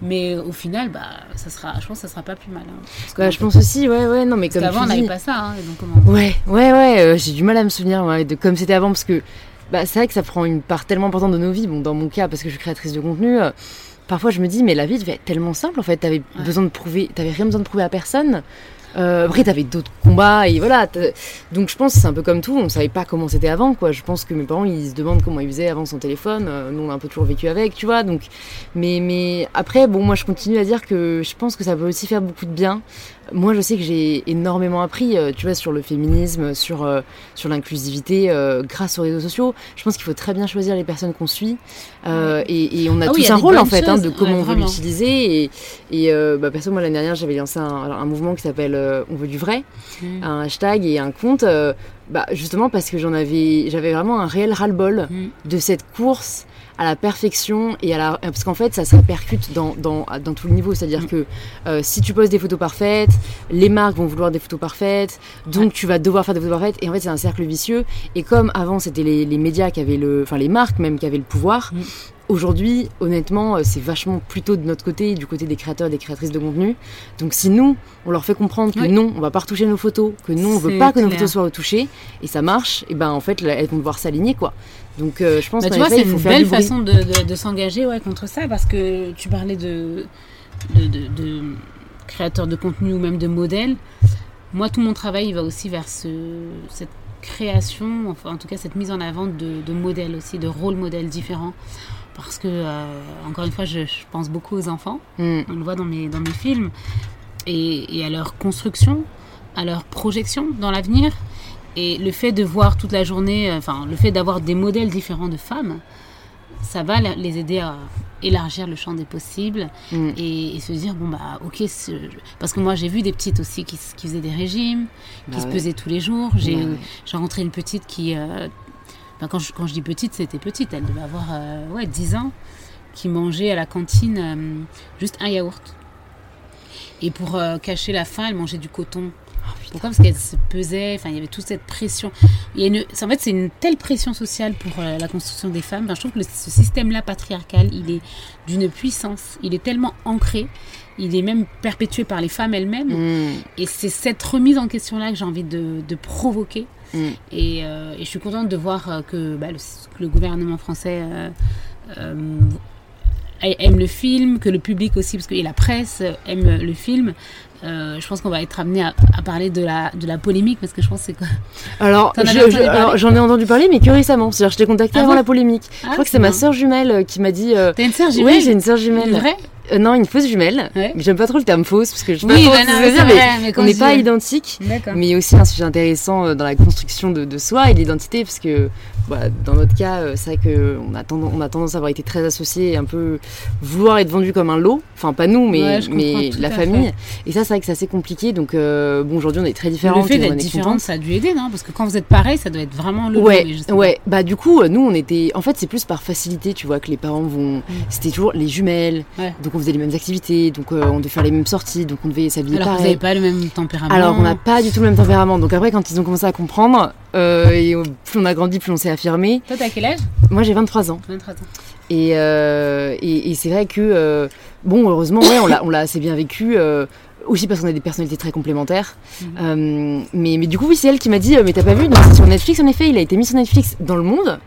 Mais au final, bah, ça sera, je pense que ça sera pas plus mal. hein. Parce Bah, je pense aussi, ouais, ouais, non, mais parce comme qu'avant, on n'avait pas ça. hein, et donc comment... Ouais, ouais, ouais, euh, j'ai du mal à me souvenir ouais, de comme c'était avant parce que bah, c'est vrai que ça prend une part tellement importante de nos vies. Bon, dans mon cas, parce que je suis créatrice de contenu, euh, parfois je me dis, mais la vie devait être tellement simple en fait. T'avais Ouais. besoin de prouver, t'avais rien besoin de prouver à personne. Euh, après, t'avais d'autres combats et voilà. Donc, je pense que c'est un peu comme tout. On savait pas comment c'était avant, quoi. Je pense que mes parents, ils se demandent comment ils faisaient avant son téléphone. Euh, nous, on a un peu toujours vécu avec, tu vois. Donc, mais, mais après, bon, moi, je continue à dire que je pense que ça peut aussi faire beaucoup de bien. Moi, je sais que j'ai énormément appris, euh, tu vois, sur le féminisme, sur, euh, sur l'inclusivité, grâce aux réseaux sociaux. Je pense qu'il faut très bien choisir les personnes qu'on suit. Et, et on a Ah oui, tous a un rôle, en fait, hein, de comment Ouais, on veut l'utiliser. Et, et bah, perso, moi, l'année dernière, j'avais lancé un, un mouvement qui s'appelle euh, On veut du vrai Mm. un hashtag et un compte, euh, bah, justement parce que j'en avais, j'avais vraiment un réel ras-le-bol Mm. de cette course à la perfection et à la parce qu'en fait ça se répercute dans, dans, dans tout le niveau c'est à dire Mm. que euh, si tu poses des photos parfaites les marques vont vouloir des photos parfaites donc tu vas devoir faire des photos parfaites et en fait c'est un cercle vicieux et comme avant c'était les, les médias qui avaient le enfin les marques même qui avaient le pouvoir Mm. Aujourd'hui, honnêtement, euh, c'est vachement plutôt de notre côté, du côté des créateurs des créatrices de contenu. Donc si nous, on leur fait comprendre que Oui. non, on va pas retoucher nos photos, que non, on veut pas que nos photos soient retouchées, et ça marche, et ben en fait, elles vont devoir s'aligner, quoi. Donc euh, je pense Bah, tu vois, c'est une belle façon de, de- de s'engager ouais, contre ça parce que tu parlais de, de, créateurs de contenu ou même de modèles. Moi, tout mon travail il va aussi vers ce, cette création, enfin en tout cas cette mise en avant de, de modèles aussi, de rôles modèles différents. Parce que, euh, encore une fois, je, je pense beaucoup aux enfants. Mm. On le voit dans mes, dans mes films. Et, et à leur construction, à leur projection dans l'avenir. Et le fait de voir toute la journée, euh, enfin, le fait d'avoir des modèles différents de femmes, ça va les aider à élargir le champ des possibles Mm. et, et se dire, bon, bah, ok, ce- parce que moi j'ai vu des petites aussi qui, qui faisaient des régimes, qui Bah se ouais. pesaient tous les jours. J'ai Bah ouais. j'ai rencontré une petite qui, euh, ben, quand, je, quand je dis petite, c'était petite, elle devait avoir euh, ouais, 10 ans, qui mangeait à la cantine euh, juste un yaourt. Et pour cacher la faim, elle mangeait du coton. Pourquoi Parce qu'elle se pesait, enfin il y avait toute cette pression. Il y a une, en fait, c'est une telle pression sociale pour euh, la construction des femmes. Enfin, je trouve que le- ce système-là patriarcal, il est d'une puissance, il est tellement ancré, il est même perpétué par les femmes elles-mêmes. Mm. Et c'est cette remise en question-là que j'ai envie de, de provoquer. Mm. Et, euh, et je suis contente de voir euh, que, bah, le, que le gouvernement français aime le film, que le public aussi, parce que et la presse aime le film. Euh, je pense qu'on va être amené à, à parler de la, de la polémique, parce que je pense que c'est quoi Alors, je- je- j'en ai entendu parler, mais que récemment. C'est-à-dire, je t'ai contacté Ah avant la polémique. je Ah, crois que c'est ma sœur jumelle euh, qui m'a dit. euh, T'as une sœur oui, jumelle j'ai une sœur jumelle. Une vraie Euh, non, une fausse jumelle. Ouais. Mais J'aime pas trop le terme fausse parce que je sais Oui, pas bah non, dire, mais vrai, mais on n'est pas dis- identiques. D'accord. mais aussi un sujet intéressant euh, dans la construction de, de soi et de l'identité, parce que bah, dans notre cas, euh, c'est vrai qu'on a, tendance, on a tendance à avoir été très associés et un peu vouloir être vendu comme un lot, enfin pas nous, mais, Ouais, mais la famille. Et ça, c'est vrai que c'est assez compliqué, donc euh, bon, aujourd'hui on est très différents. Le fait d'être différente, ça a dû aider, non? Parce que quand vous êtes pareil, ça doit être vraiment le Ouais, mais pas. ouais. Bah du coup, nous on était. En fait, c'est plus par facilité, tu vois, que les parents vont. C'était toujours les jumelles. Donc on faisait les mêmes activités, donc euh, on devait faire les mêmes sorties, donc on devait s'habiller Alors que vous pareil. n'avez pas le même tempérament. Alors on n'a pas du tout le même tempérament. Donc après, quand ils ont commencé à comprendre, euh, et plus on a grandi, plus on s'est affirmé. Toi, t'as quel âge? Moi, j'ai 23 ans. 23 ans. Et, euh, et, et c'est vrai que, bon, heureusement, ouais, on l'a, assez bien vécu. aussi parce qu'on a des personnalités très complémentaires. Mhm. Euh, mais, mais du coup, oui, c'est elle qui m'a dit euh, Mais t'as pas vu Donc, c'est sur Netflix, en effet, il a été mis sur Netflix dans le monde.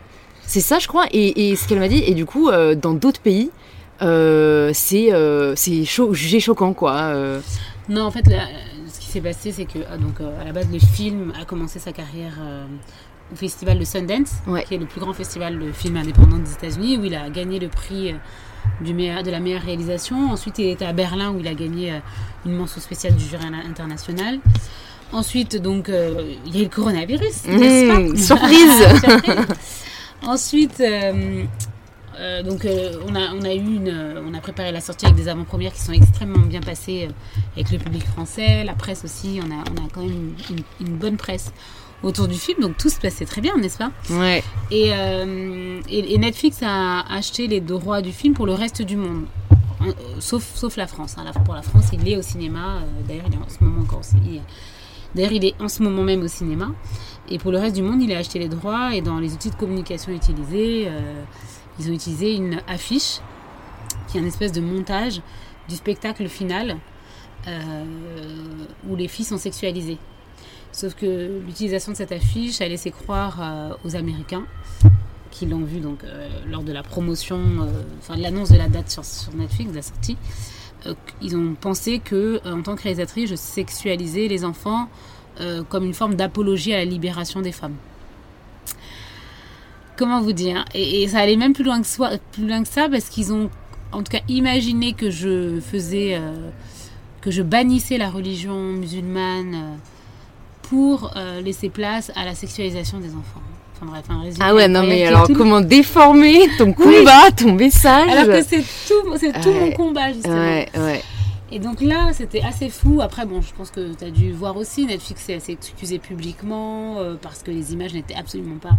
C'est ça, je crois. Et, et ce qu'elle m'a dit, et du coup, euh, dans d'autres pays, c'est, euh, c'est cho- jugé choquant, quoi. euh. Non, en fait, là, ce qui s'est passé, c'est que ah, donc, euh, à la base, le film a commencé sa carrière euh, au festival de Sundance, Ouais. qui est le plus grand festival de films indépendants des États-Unis, où il a gagné le prix euh, du meilleur, de la meilleure réalisation. Ensuite, il était à Berlin, où il a gagné euh, une mention spéciale du jury international. Ensuite, donc, euh, il y a eu le coronavirus, n'est-ce Mmh, pas? surprise. Surprise. Ensuite, euh, euh, donc, euh, on, a, on, a eu une, euh, on a préparé la sortie avec des avant-premières qui sont extrêmement bien passées avec le public français, la presse aussi. On a, on a quand même une, une- une bonne presse autour du film, donc tout se passait très bien, n'est-ce pas? Ouais. et, et- et Netflix a acheté les droits du film pour le reste du monde, sauf, sauf la France. hein. Pour la France, il est au cinéma. D'ailleurs, il est en ce moment encore. D'ailleurs, il est en ce moment même au cinéma. Et pour le reste du monde, il a acheté les droits. Et dans les outils de communication utilisés, ils ont utilisé une affiche qui est un espèce de montage du spectacle final euh, où les filles sont sexualisées. Sauf que l'utilisation de cette affiche a laissé croire euh, aux Américains qui l'ont vu donc euh, lors de la promotion, enfin de l'annonce de la date sur, sur Netflix, de la sortie, ils ont pensé que en tant que réalisatrice, je sexualisais les enfants comme une forme d'apologie à la libération des femmes. Comment vous dire et, et ça allait même plus loin que, soi, plus loin que ça parce qu'ils ont en tout cas imaginé que je faisais, euh, que je bannissais la religion musulmane euh, pour euh, laisser place à la sexualisation des enfants. Enfin bref, un résumé Ah ouais, non mais alors tout comment déformer ton combat, ton message Alors que c'est tout, c'est tout Ouais. mon combat justement. Ouais, ouais. Et donc là, c'était assez fou. Après, bon, je pense que tu as dû voir aussi, Netflix s'est s'est excusé publiquement euh, parce que les images n'étaient absolument pas.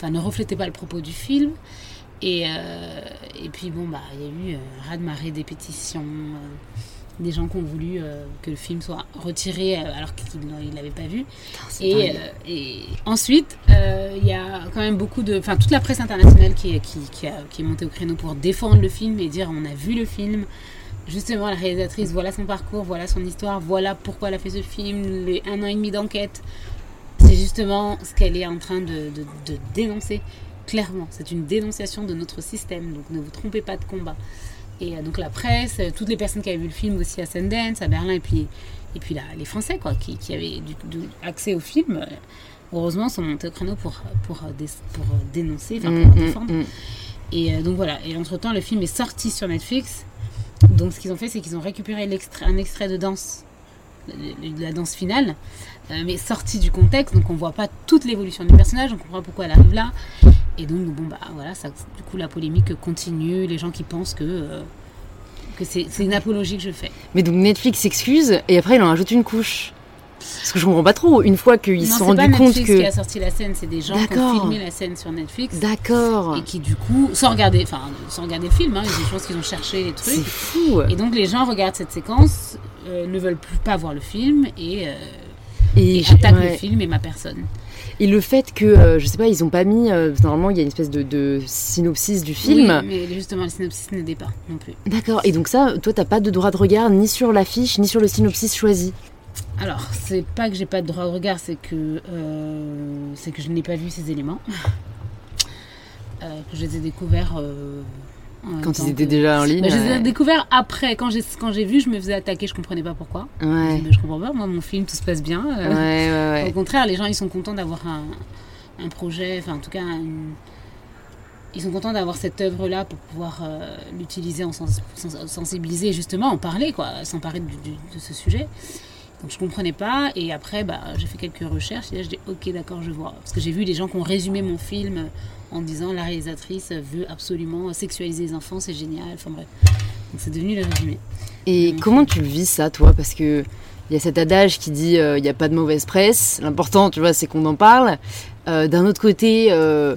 Enfin, ne reflétaient pas le propos du film. Et, euh, et puis, bon, bah, il y a eu euh, raz-de-marée des pétitions, euh, des gens qui ont voulu euh, que le film soit retiré alors qu'ils ne l'avaient pas vu. Putain, Et, et ensuite, il y a quand même beaucoup de. Enfin, toute la presse internationale qui, est- qui, qui, a- qui est montée au créneau pour défendre le film et dire on a vu le film. Justement, la réalisatrice, voilà son parcours, voilà son histoire, voilà pourquoi elle a fait ce film, les un an et demi d'enquête. C'est justement ce qu'elle est en train de, de- de dénoncer, clairement. C'est une dénonciation de notre système, donc ne vous trompez pas de combat. Et euh, donc la presse, euh, toutes les personnes qui avaient vu le film aussi à Sundance, à Berlin, et puis, et puis là, les Français quoi, qui, qui avaient du, du- accès au film, euh, heureusement, sont montés au créneau pour, pour, dé- pour dénoncer, enfin pour défendre. Et donc voilà, et entre-temps, le film est sorti sur Netflix. Donc ce qu'ils ont fait, c'est qu'ils ont récupéré un extrait de danse, de de la danse finale, euh, mais sorti du contexte, donc on voit pas toute l'évolution du personnage, on comprend pourquoi elle arrive là. Et donc, bon, bah voilà, ça, du coup, la polémique continue, les gens qui pensent que, euh, que c'est c'est une apologie que je fais. Mais donc Netflix s'excuse et après il en rajoute une couche. Parce que je comprends pas trop. Une fois qu'ils se sont c'est pas rendus compte Netflix que. qui a sorti la scène, c'est des gens qui ont filmé la scène sur Netflix. D'accord. Et qui du coup, sans regarder, enfin sans regarder le film, hein, je pense qu'ils ont cherché les C'est trucs. fou. Et donc les gens regardent cette séquence, euh, ne veulent plus pas voir le film et, euh, et ouais. le film et ma personne. Et le fait que, euh, je sais pas, ils ont pas mis. euh, normalement, il y a une espèce de, de synopsis du film. Oui, mais justement, le synopsis n'aidait pas non plus. D'accord. Et donc, ça, toi, t'as pas de droit de regard ni sur l'affiche, ni sur le synopsis choisi. Alors, c'est pas que j'ai pas de droit de regard, c'est que, euh, c'est que je n'ai pas vu ces éléments. Euh, que je les ai découverts. Quand ils étaient que- déjà en ligne. Bah, je les ai ouais. découverts après. Quand j'ai, quand j'ai vu, je me faisais attaquer, je comprenais pas pourquoi. Je Ouais. dis, je comprends pas, moi, mon film, tout se passe bien. Ouais, euh, ouais, Au ouais. contraire, les gens, ils sont contents d'avoir un, un projet, enfin, en tout cas, une- ils sont contents d'avoir cette œuvre-là pour pouvoir euh, l'utiliser, en sens- sens- sensibiliser, justement, en parler, quoi, s'emparer de ce sujet. Donc, je comprenais pas, et après, bah, j'ai fait quelques recherches, et là, je dis, ok, d'accord, je vois. Parce que j'ai vu les gens qui ont résumé mon film en disant, la réalisatrice veut absolument sexualiser les enfants, c'est génial, enfin bref. Donc, c'est devenu le résumé. Et Mm. comment tu le vis ça, toi? Parce que il y a cet adage qui dit euh, il n'y a pas de mauvaise presse. L'important, tu vois, c'est qu'on en parle. Euh, D'un autre côté, euh,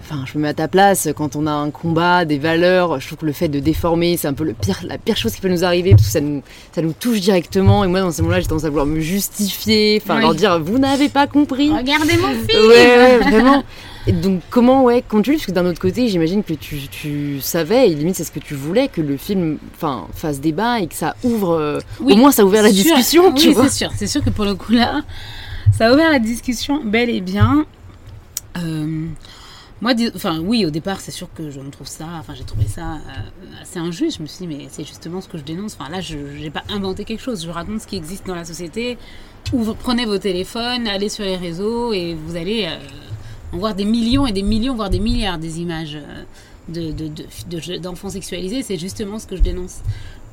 enfin, je me mets à ta place. Quand on a un combat, des valeurs, je trouve que le fait de déformer, c'est un peu le pire, la pire chose qui peut nous arriver parce que ça nous, ça nous touche directement. Et moi, dans ces moments-là, j'ai tendance à vouloir me justifier, enfin, Oui. leur dire vous n'avez pas compris. Regardez mon film Ouais, ouais, vraiment. Et donc, comment, ouais, lis, parce que d'un autre côté, j'imagine que tu, tu savais, et limite, c'est ce que tu voulais, que le film enfin, fasse débat et que ça ouvre. euh, Oui, au moins, ça a ouvert la sûr. discussion, tu oui, vois. c'est sûr. C'est sûr que pour le coup là, ça a ouvert la discussion bel et bien. Euh, moi, enfin, oui, au départ, c'est sûr que je me trouve ça, enfin, j'ai trouvé ça euh, assez injuste. Je me suis dit, mais c'est justement ce que je dénonce. Enfin, là, je n'ai pas inventé quelque chose. Je raconte ce qui existe dans la société. Prenez vos téléphones, allez sur les réseaux et vous allez, euh, en voir des millions et des millions, voire des milliards des images de, d'enfants de, sexualisés, c'est justement ce que je dénonce.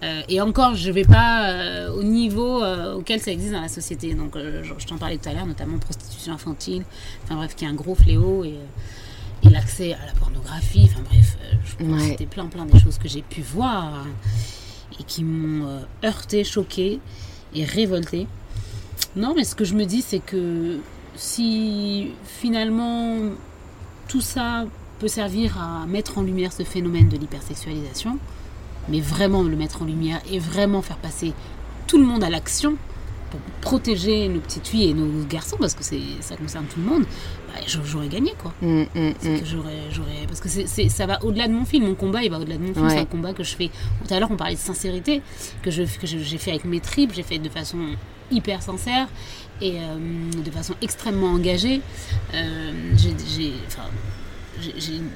Euh, et encore, je ne vais pas euh, au niveau euh, auquel ça existe dans la société. Donc, je, t'en parlais tout à l'heure, notamment prostitution infantile, enfin bref, qui est un gros fléau, et, et l'accès à la pornographie, enfin bref, c'était plein, plein des choses que j'ai pu voir et qui m'ont heurté, choqué et révolté. Non, mais ce que je me dis, c'est que si finalement tout ça peut servir à mettre en lumière ce phénomène de l'hypersexualisation, mais vraiment le mettre en lumière et vraiment faire passer tout le monde à l'action pour protéger nos petites filles et nos garçons, parce que ça concerne tout le monde, bah, j'aurais gagné quoi. Mm, mm, mm. parce que c'est, ça va au-delà de mon film, mon combat il va au-delà de mon film, c'est un combat que je fais. Tout à l'heure on parlait de sincérité, que j'ai fait avec mes tripes, j'ai fait de façon hyper sincère et euh, de façon extrêmement engagée. Euh, j'ai,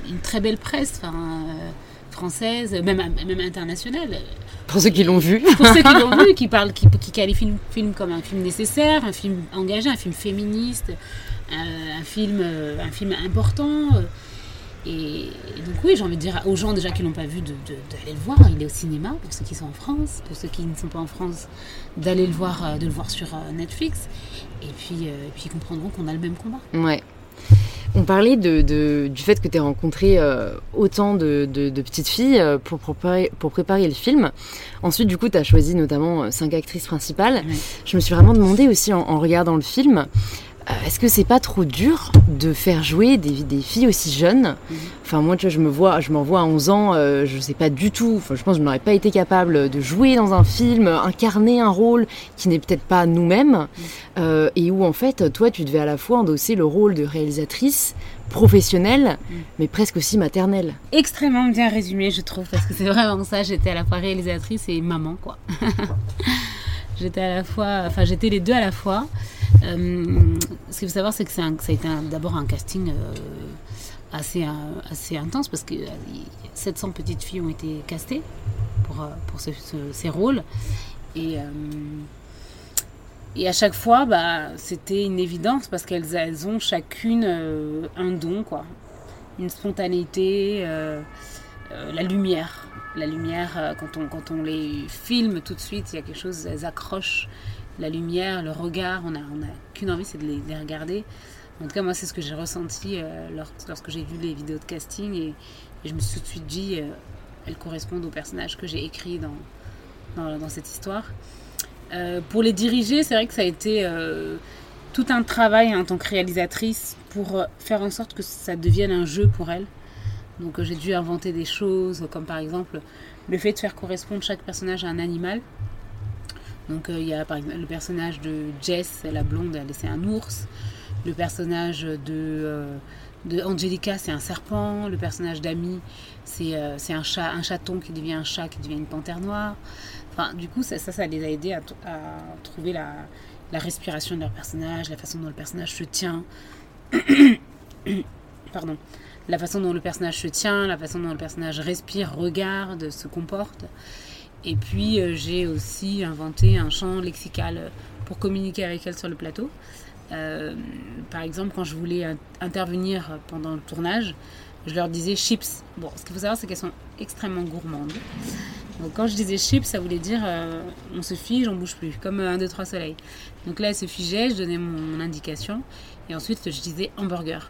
une, très belle presse euh, française, même, même internationale. Pour ceux qui l'ont vu. Pour ceux qui l'ont vu, qui, parlent, qui, qui qualifient le film comme un film nécessaire, un film engagé, un film féministe, un, film, un film important. Et, donc oui, j'ai envie de dire aux gens déjà qui l'ont pas vu d'aller de, le voir. Il est au cinéma pour ceux qui sont en France, pour ceux qui ne sont pas en France, d'aller le voir, de le voir sur Netflix. Et puis, et puis ils comprendront qu'on a le même combat. Ouais. On parlait de, du fait que tu as rencontré euh, autant de, petites filles euh, pour, préparer, pour préparer le film. Ensuite, du coup, tu as choisi notamment euh, cinq actrices principales. Je me suis vraiment demandé aussi en regardant le film, euh, est-ce que c'est pas trop dur de faire jouer des, des filles aussi jeunes? Mhm. Enfin, moi, tu vois, je me vois, je m'en vois à 11 ans, euh, je sais pas du tout. Enfin, je pense que je n'aurais pas été capable de jouer dans un film, incarner un rôle qui n'est peut-être pas nous-mêmes, mhm. euh, et où en fait, toi, tu devais à la fois endosser le rôle de réalisatrice professionnelle, mhm. mais presque aussi maternelle. Extrêmement bien résumé, je trouve, parce que c'est vraiment ça. J'étais à la fois réalisatrice et maman, quoi. j'étais à la fois, enfin, j'étais les deux à la fois. Euh, ce qu'il faut savoir, c'est que ça a été d'abord un casting euh, assez, euh, assez intense parce que 700 petites filles ont été castées pour, ces rôles. Et, et à chaque fois, bah, c'était une évidence parce qu'elles elles ont chacune un don, quoi. Une spontanéité, la lumière. La lumière, quand on, quand on les filme tout de suite, il y a quelque chose, elles accrochent la lumière, le regard, on n'a on a qu'une envie, c'est de les, regarder. En tout cas, moi, c'est ce que j'ai ressenti euh, lorsque j'ai vu les vidéos de casting et, je me suis tout de suite dit, euh, elles correspondent au personnage que j'ai écrit dans, dans, cette histoire. Euh, pour les diriger, c'est vrai que ça a été tout un travail en tant que réalisatrice pour faire en sorte que ça devienne un jeu pour elles. Donc j'ai dû inventer des choses, comme par exemple le fait de faire correspondre chaque personnage à un animal. Donc euh, il y a par exemple le personnage de Jess, la blonde, c'est un ours. Le personnage de, euh, Angelica, c'est un serpent. Le personnage d'Amy, c'est euh, un chat, un chaton qui devient un chat, qui devient une panthère noire. Enfin, du coup, ça, ça, les a aidés à, trouver la, la, respiration de leur personnage, la façon dont le personnage se tient. Pardon. La façon dont le personnage se tient, la façon dont le personnage respire, regarde, se comporte. Et puis euh, j'ai aussi inventé un champ lexical euh, pour communiquer avec elles sur le plateau. Euh, par exemple, quand je voulais intervenir pendant le tournage, je leur disais chips. Bon, ce qu'il faut savoir, c'est qu'elles sont extrêmement gourmandes. Donc, quand je disais chips, ça voulait dire on se fige, on bouge plus, comme un, deux, trois soleils. Donc là, elles se figeaient, je donnais mon, indication, et ensuite je disais hamburger.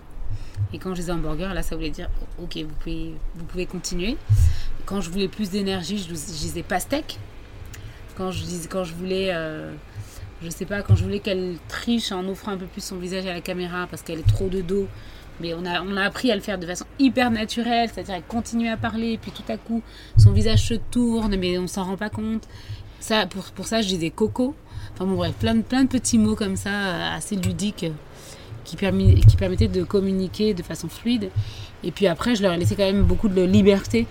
Et quand je disais hamburger, là, ça voulait dire ok, vous pouvez, vous pouvez continuer. Quand je voulais plus d'énergie, je, disais pastèque. Quand je, disais, quand je voulais, euh, je sais pas, quand je voulais qu'elle triche en offrant un peu plus son visage à la caméra parce qu'elle est trop de dos, mais on a, on a appris à le faire de façon hyper naturelle, c'est-à-dire elle continue à parler, puis tout à coup, son visage se tourne, mais on s'en rend pas compte. Ça, pour, pour ça, je disais coco. Enfin bon, bref, plein de, plein de petits mots comme ça, euh, assez ludiques, qui, permis, qui permettaient de communiquer de façon fluide. Et puis après, je leur ai laissé quand même beaucoup de liberté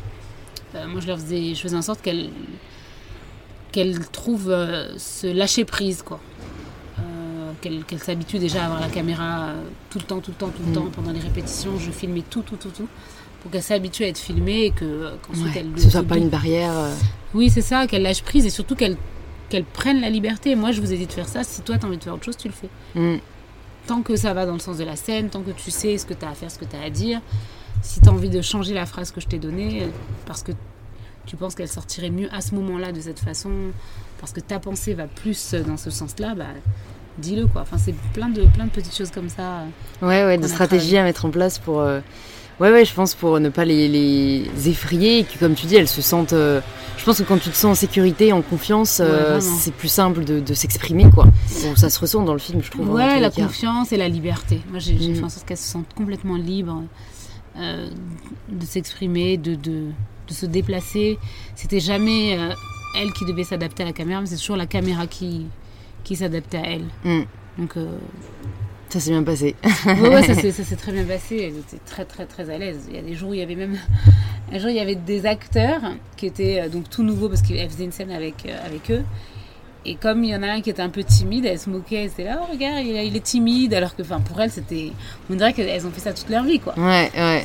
euh, moi, je leur faisais, je faisais en sorte qu'elles qu'elles trouvent euh, ce lâcher prise, quoi. Euh, qu'elles s'habituent déjà à avoir la caméra tout le temps, tout le temps, tout le mm. temps. Pendant les répétitions, je filmais tout, tout, tout, tout. Pour qu'elles s'habituent à être filmées et que qu'ensuite elles. Que ce soit pas une barrière. Oui, c'est ça, qu'elles lâchent prise et surtout qu'elles qu'elles prennent la liberté. Moi, je vous ai dit de faire ça. Si toi, tu as envie de faire autre chose, tu le fais. Mm. Tant que ça va dans le sens de la scène, tant que tu sais ce que tu as à faire, ce que tu as à dire, si tu as envie de changer la phrase que je t'ai donnée, parce que tu penses qu'elle sortirait mieux à ce moment-là de cette façon, parce que ta pensée va plus dans ce sens-là, bah, dis-le quoi. Enfin, c'est plein de, plein de petites choses comme ça. euh, Ouais, ouais, de stratégies à mettre en place pour. euh, Ouais, ouais, je pense pour ne pas les, les effrayer et que, comme tu dis, elles se sentent. euh, Je pense que quand tu te sens en sécurité, en confiance, euh, c'est plus simple de, de s'exprimer, quoi. Bon, ça se ressent dans le film, je trouve. Ouais, la confiance et la liberté. Moi, j'ai Mhm. fait en sorte qu'elle se sente complètement libre euh, de s'exprimer, de, de, de se déplacer. C'était jamais euh, elle qui devait s'adapter à la caméra, mais c'est toujours la caméra qui, qui s'adaptait à elle. Mm. Donc, Ça s'est bien passé. ouais, ouais, ça s'est très bien passé. Elle était très, très, très à l'aise. Il y a des jours où il y avait même. Un jour, il y avait des acteurs qui étaient euh, donc tout nouveaux parce qu'elle faisait une scène avec, euh, avec eux. Et comme il y en a un qui était un peu timide, elle se moquait. Elle était là, oh, regarde, il, il est timide. Alors que pour elle, c'était. On dirait qu'elles ont fait ça toute leur vie, quoi. Ouais, ouais.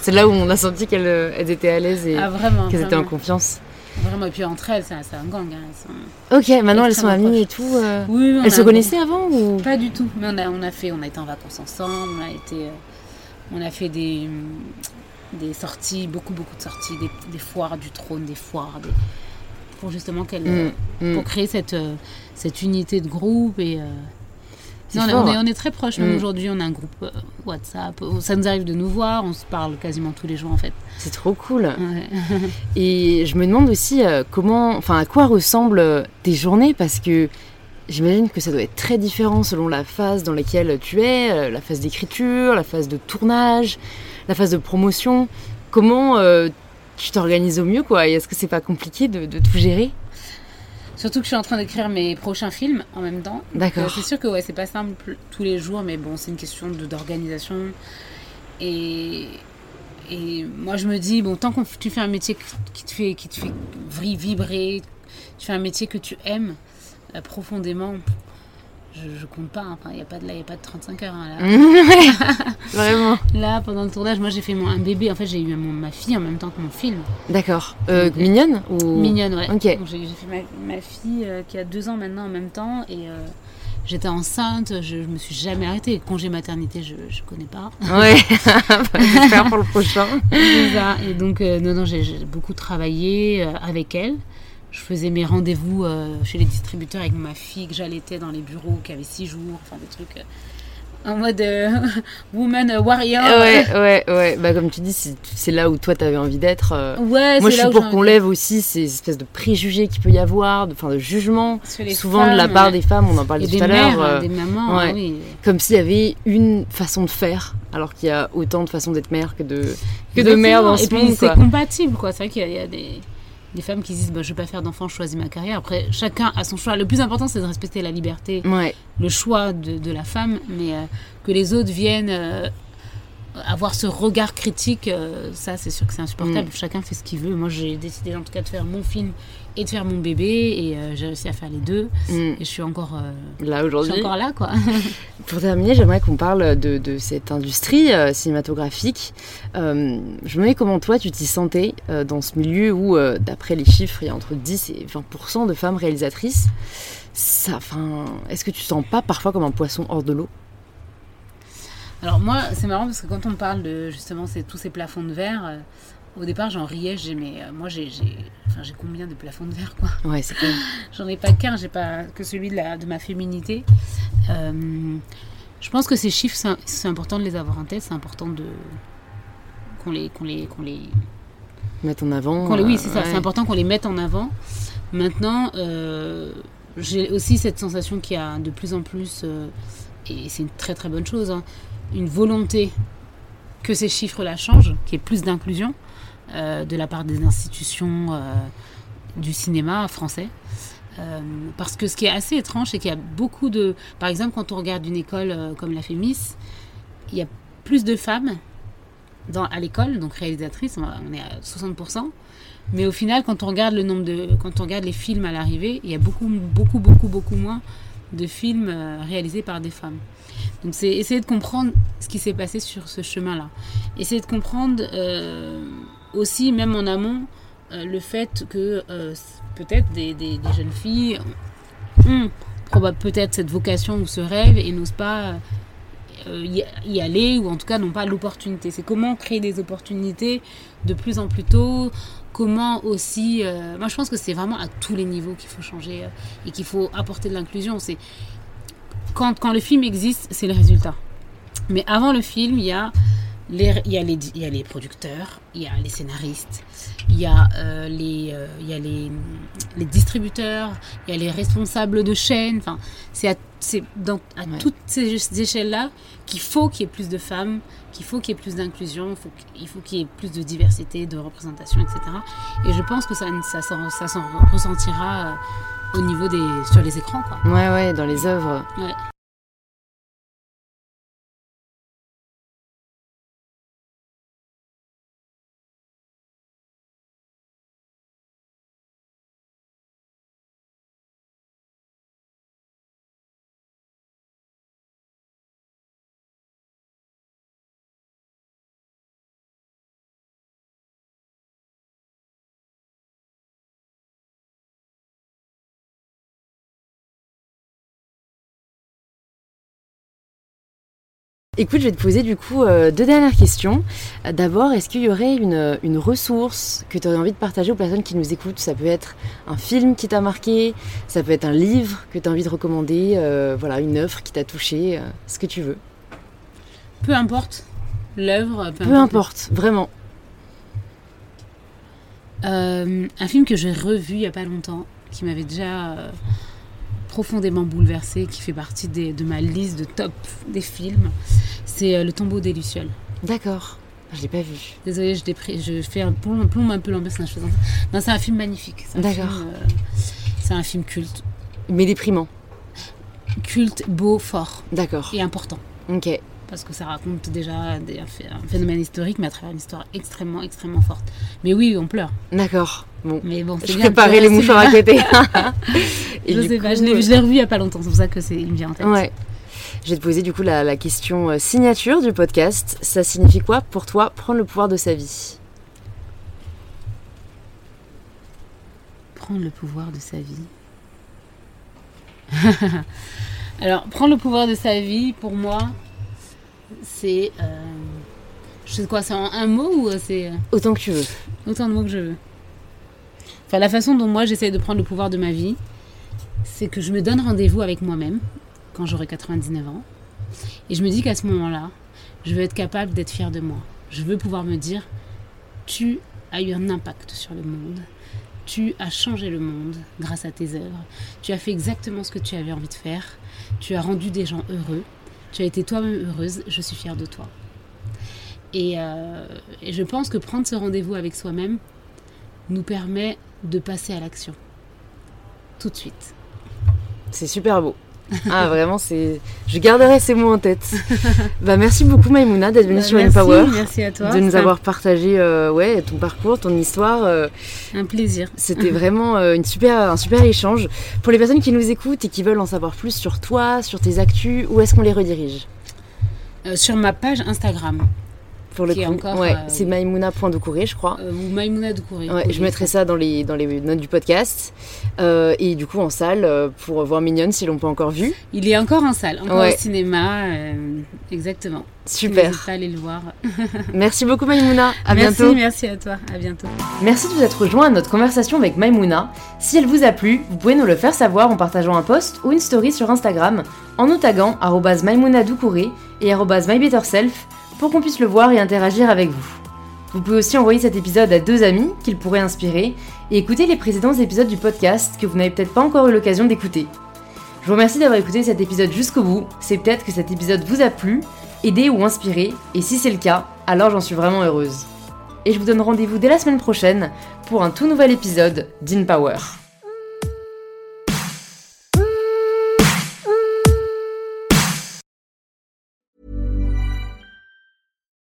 C'est- là où on a senti qu'elles euh, étaient à l'aise et Ah, qu'elles étaient en confiance. Vraiment. Et puis entre elles, c'est un, gang. hein. Ok, maintenant elles sont amies et tout. euh, Oui, Elles se un connaissaient avant ou? Pas du tout. Mais on a, on a fait, on a été en vacances ensemble. On a été, euh, on a fait des, des sorties, beaucoup, beaucoup de sorties, des, des foires du trône, des foires, des, pour justement qu'elle, euh, Mm, mm. pour créer cette, euh, cette unité de groupe et. euh, non, on, est, fort. on, est, on est très proches. Mm. aujourd'hui, on a un groupe euh, WhatsApp. Ça nous arrive de nous voir. On se parle quasiment tous les jours en fait. C'est trop cool. Ouais. Et je me demande aussi euh, comment, enfin à quoi ressemblent euh, tes journées? Parce que j'imagine que ça doit être très différent selon la phase dans laquelle tu es, euh, la phase d'écriture, la phase de tournage, la phase de promotion. Comment euh, tu t'organises au mieux quoi? Et est-ce que c'est pas compliqué de, de tout gérer? Surtout que je suis en train d'écrire mes prochains films en même temps. D'accord. euh, c'est sûr que ouais, c'est pas simple tous les jours, mais bon, c'est une question d'organisation. Et, et moi, je me dis, bon, tant que tu fais un métier qui te fait, qui te fait vibrer, tu fais un métier que tu aimes euh, profondément, je, je compte pas. hein. Enfin, il n'y a, pas de- là, a pas de 35 heures. hein, là. Vraiment. Là, pendant le tournage, moi, j'ai fait mon, un bébé. En fait, j'ai eu mon- ma fille en même temps que mon film. D'accord. Euh, mignonne ou? Mignonne, ouais. Ok. Donc, J'ai fait ma, ma fille euh, qui a deux ans maintenant en même temps et euh, j'étais enceinte, je, je me suis jamais arrêtée. Congé maternité, je, je connais pas. Ouais. Bah, J'espère pour le prochain. Ça. Et donc, non, non, j'ai beaucoup travaillé avec elle. Je faisais mes rendez-vous euh, chez les distributeurs avec ma fille que j'allaitais dans les bureaux, qui avait six jours, enfin des trucs euh, en mode euh, woman warrior. Ouais, ouais, ouais. Bah comme tu dis, c'est là où toi t'avais envie d'être. Ouais, Moi, je suis pour qu'on lève aussi ces espèces de préjugés qu'il peut y avoir, de, enfin, de les souvent de la part ouais. des femmes, on en Et parlait tout à l'heure, hein, des mamans, ouais. hein, oui. comme s'il y avait une façon de faire, alors qu'il y a autant de façons d'être mère que de, que de mère dans Et ce puis monde. c'est compatible, quoi. C'est vrai qu'il y a des, des femmes qui disent bah, Je vais pas faire d'enfant, je choisis ma carrière. Après, chacun a son choix. Le plus important, c'est de respecter la liberté, Ouais, le choix de, de la femme, mais euh, que les autres viennent euh, avoir ce regard critique, euh, ça, c'est sûr que c'est insupportable. Mm. Chacun fait ce qu'il veut. Moi, j'ai décidé, en tout cas, de faire mon film et de faire mon bébé, et euh, j'ai réussi à faire les deux. mm, Et je suis encore, euh, là je suis aujourd'hui. encore là, quoi. Pour terminer, j'aimerais qu'on parle de, de cette industrie euh, cinématographique. Euh, je me demandais comment toi tu t'y sentais dans ce milieu où, d'après les chiffres, il y a entre 10 et 20% de femmes réalisatrices. Ça, enfin, est-ce que tu te sens pas parfois comme un poisson hors de l'eau? Alors moi, c'est marrant parce que quand on parle de justement c'est tous ces plafonds de verre, au départ j'en riais, j'ai mais euh, moi j'ai j'ai enfin, j'ai combien de plafonds de verre quoi? Ouais, c'est. J'en ai pas qu'un, j'ai pas que celui de la de ma féminité. Euh, je pense que ces chiffres c'est important de les avoir en tête, c'est important de qu'on les qu'on les qu'on les Mettre en avant. les- oui, euh, c'est ça, ouais. c'est important qu'on les mette en avant. Maintenant, euh, j'ai aussi cette sensation qu'il y a de plus en plus, et c'est une très très bonne chose, hein, une volonté que ces chiffres-là changent, qu'il y ait plus d'inclusion de la part des institutions euh, du cinéma français. Euh, parce que ce qui est assez étrange, c'est qu'il y a beaucoup de... Par exemple, quand on regarde une école euh, comme la Fémis, il y a plus de femmes à l'école, donc réalisatrices, on est à 60%. Mais au final, quand on regarde le nombre de, quand on regarde les films à l'arrivée, il y a beaucoup, beaucoup, beaucoup, beaucoup moins de films euh, réalisés par des femmes. Donc c'est essayer de comprendre ce qui s'est passé sur ce chemin-là. Essayer de comprendre euh, aussi, même en amont, euh, le fait que euh, peut-être des, des- jeunes filles ont peut-être cette vocation ou ce rêve et n'osent pas euh, y, aller ou en tout cas n'ont pas l'opportunité. C'est comment créer des opportunités de plus en plus tôt, comment aussi... Moi je pense que c'est vraiment à tous les niveaux qu'il faut changer et qu'il faut apporter de l'inclusion. C'est quand, quand le film existe, c'est le résultat. Mais avant le film, il y a les, il, y a les, il y a les producteurs, il y a les scénaristes, il y a, euh, les, euh, il y a les, les, distributeurs, il y a les responsables de chaînes. Enfin, c'est à, dans, à toutes ces, échelles-là qu'il faut qu'il y ait plus de femmes, qu'il faut qu'il y ait plus d'inclusion, il faut qu'il y ait plus de diversité, de représentation, etc. Et je pense que ça, ça, ça s'en ressentira euh, au niveau des, sur les écrans. Quoi. Ouais, ouais, dans les œuvres. Ouais. Écoute, je vais te poser du coup euh, deux dernières questions. D'abord, est-ce qu'il y aurait une, une ressource que tu aurais envie de partager aux personnes qui nous écoutent? Ça peut être un film qui t'a marqué, ça peut être un livre que tu as envie de recommander, euh, voilà, une œuvre qui t'a touché, euh, ce que tu veux. Peu importe l'œuvre. Peu, peu, importe, vraiment. un film que j'ai revu il n'y a pas longtemps, qui m'avait déjà profondément bouleversé, qui fait partie de ma liste de top des films, c'est euh, Le tombeau des Lucioles. D'accord. Je l'ai pas vu. Désolée, je, je fais un plomb, un peu l'ambiance faisant Non, c'est un film magnifique. D'accord. Euh, c'est un film culte. Mais déprimant. Culte, beau, fort. D'accord. Et important. Ok parce que ça raconte déjà un phénomène historique, mais à travers une histoire extrêmement, extrêmement forte. Mais oui, on pleure. D'accord. Bon. Mais bon, je préparais les mouchoirs à côté. je sais pas, je l'ai revu il n'y a pas longtemps, c'est pour ça que c'est me vient en tête. Ouais. Je vais te poser du coup la, la question euh, signature du podcast. Ça signifie quoi pour toi prendre le pouvoir de sa vie? Prendre le pouvoir de sa vie. Alors, prendre le pouvoir de sa vie, pour moi, c'est. Euh, je sais quoi, c'est un mot ou c'est. Euh, Autant que tu veux. Autant de mots que je veux. La façon dont moi j'essaie de prendre le pouvoir de ma vie, c'est que je me donne rendez-vous avec moi-même quand j'aurai 99 ans. Et je me dis qu'à ce moment-là, je veux être capable d'être fière de moi. Je veux pouvoir me dire tu as eu un impact sur le monde. Tu as changé le monde grâce à tes œuvres. Tu as fait exactement ce que tu avais envie de faire. Tu as rendu des gens heureux. Tu as été toi-même heureuse, je suis fière de toi. Euh, et, je pense que prendre ce rendez-vous avec soi-même nous permet de passer à l'action. Tout de suite. C'est super beau. Ah vraiment, c'est. Je garderai ces mots en tête. bah merci beaucoup Maïmouna d'être venue bah, sur Empower. Merci à toi. De nous avoir partagé euh, ouais ton parcours, ton histoire. Euh. un plaisir. C'était vraiment euh, une super, un super échange. Pour les personnes qui nous écoutent et qui veulent en savoir plus sur toi, sur tes actus, où est-ce qu'on les redirige? Sur ma page Instagram pour le coup. ouais, euh, c'est maïmouna.doucouré, je crois. Euh, ou Maïmouna Doucouré. Ouais, je mettrai ça dans les, dans les notes du podcast. Euh, et du coup, en salle, pour voir Mignonne, si l'on peut encore vu. Il est encore en salle, encore au cinéma. exactement. Super. N'hésite pas à aller le voir. merci beaucoup, Maïmouna. À bientôt. Merci à toi. À bientôt. Merci de vous être rejoint à notre conversation avec Maïmouna. Si elle vous a plu, vous pouvez nous le faire savoir en partageant un post ou une story sur Instagram en nous taguant Maïmouna Doucouré et MyBetterSelf pour qu'on puisse le voir et interagir avec vous. Vous pouvez aussi envoyer cet épisode à deux amis qu'il pourrait inspirer et écouter les précédents épisodes du podcast que vous n'avez peut-être pas encore eu l'occasion d'écouter. Je vous remercie d'avoir écouté cet épisode jusqu'au bout, c'est peut-être que cet épisode vous a plu, aidé ou inspiré, et si c'est le cas, alors j'en suis vraiment heureuse. Et je vous donne rendez-vous dès la semaine prochaine pour un tout nouvel épisode d'InPower.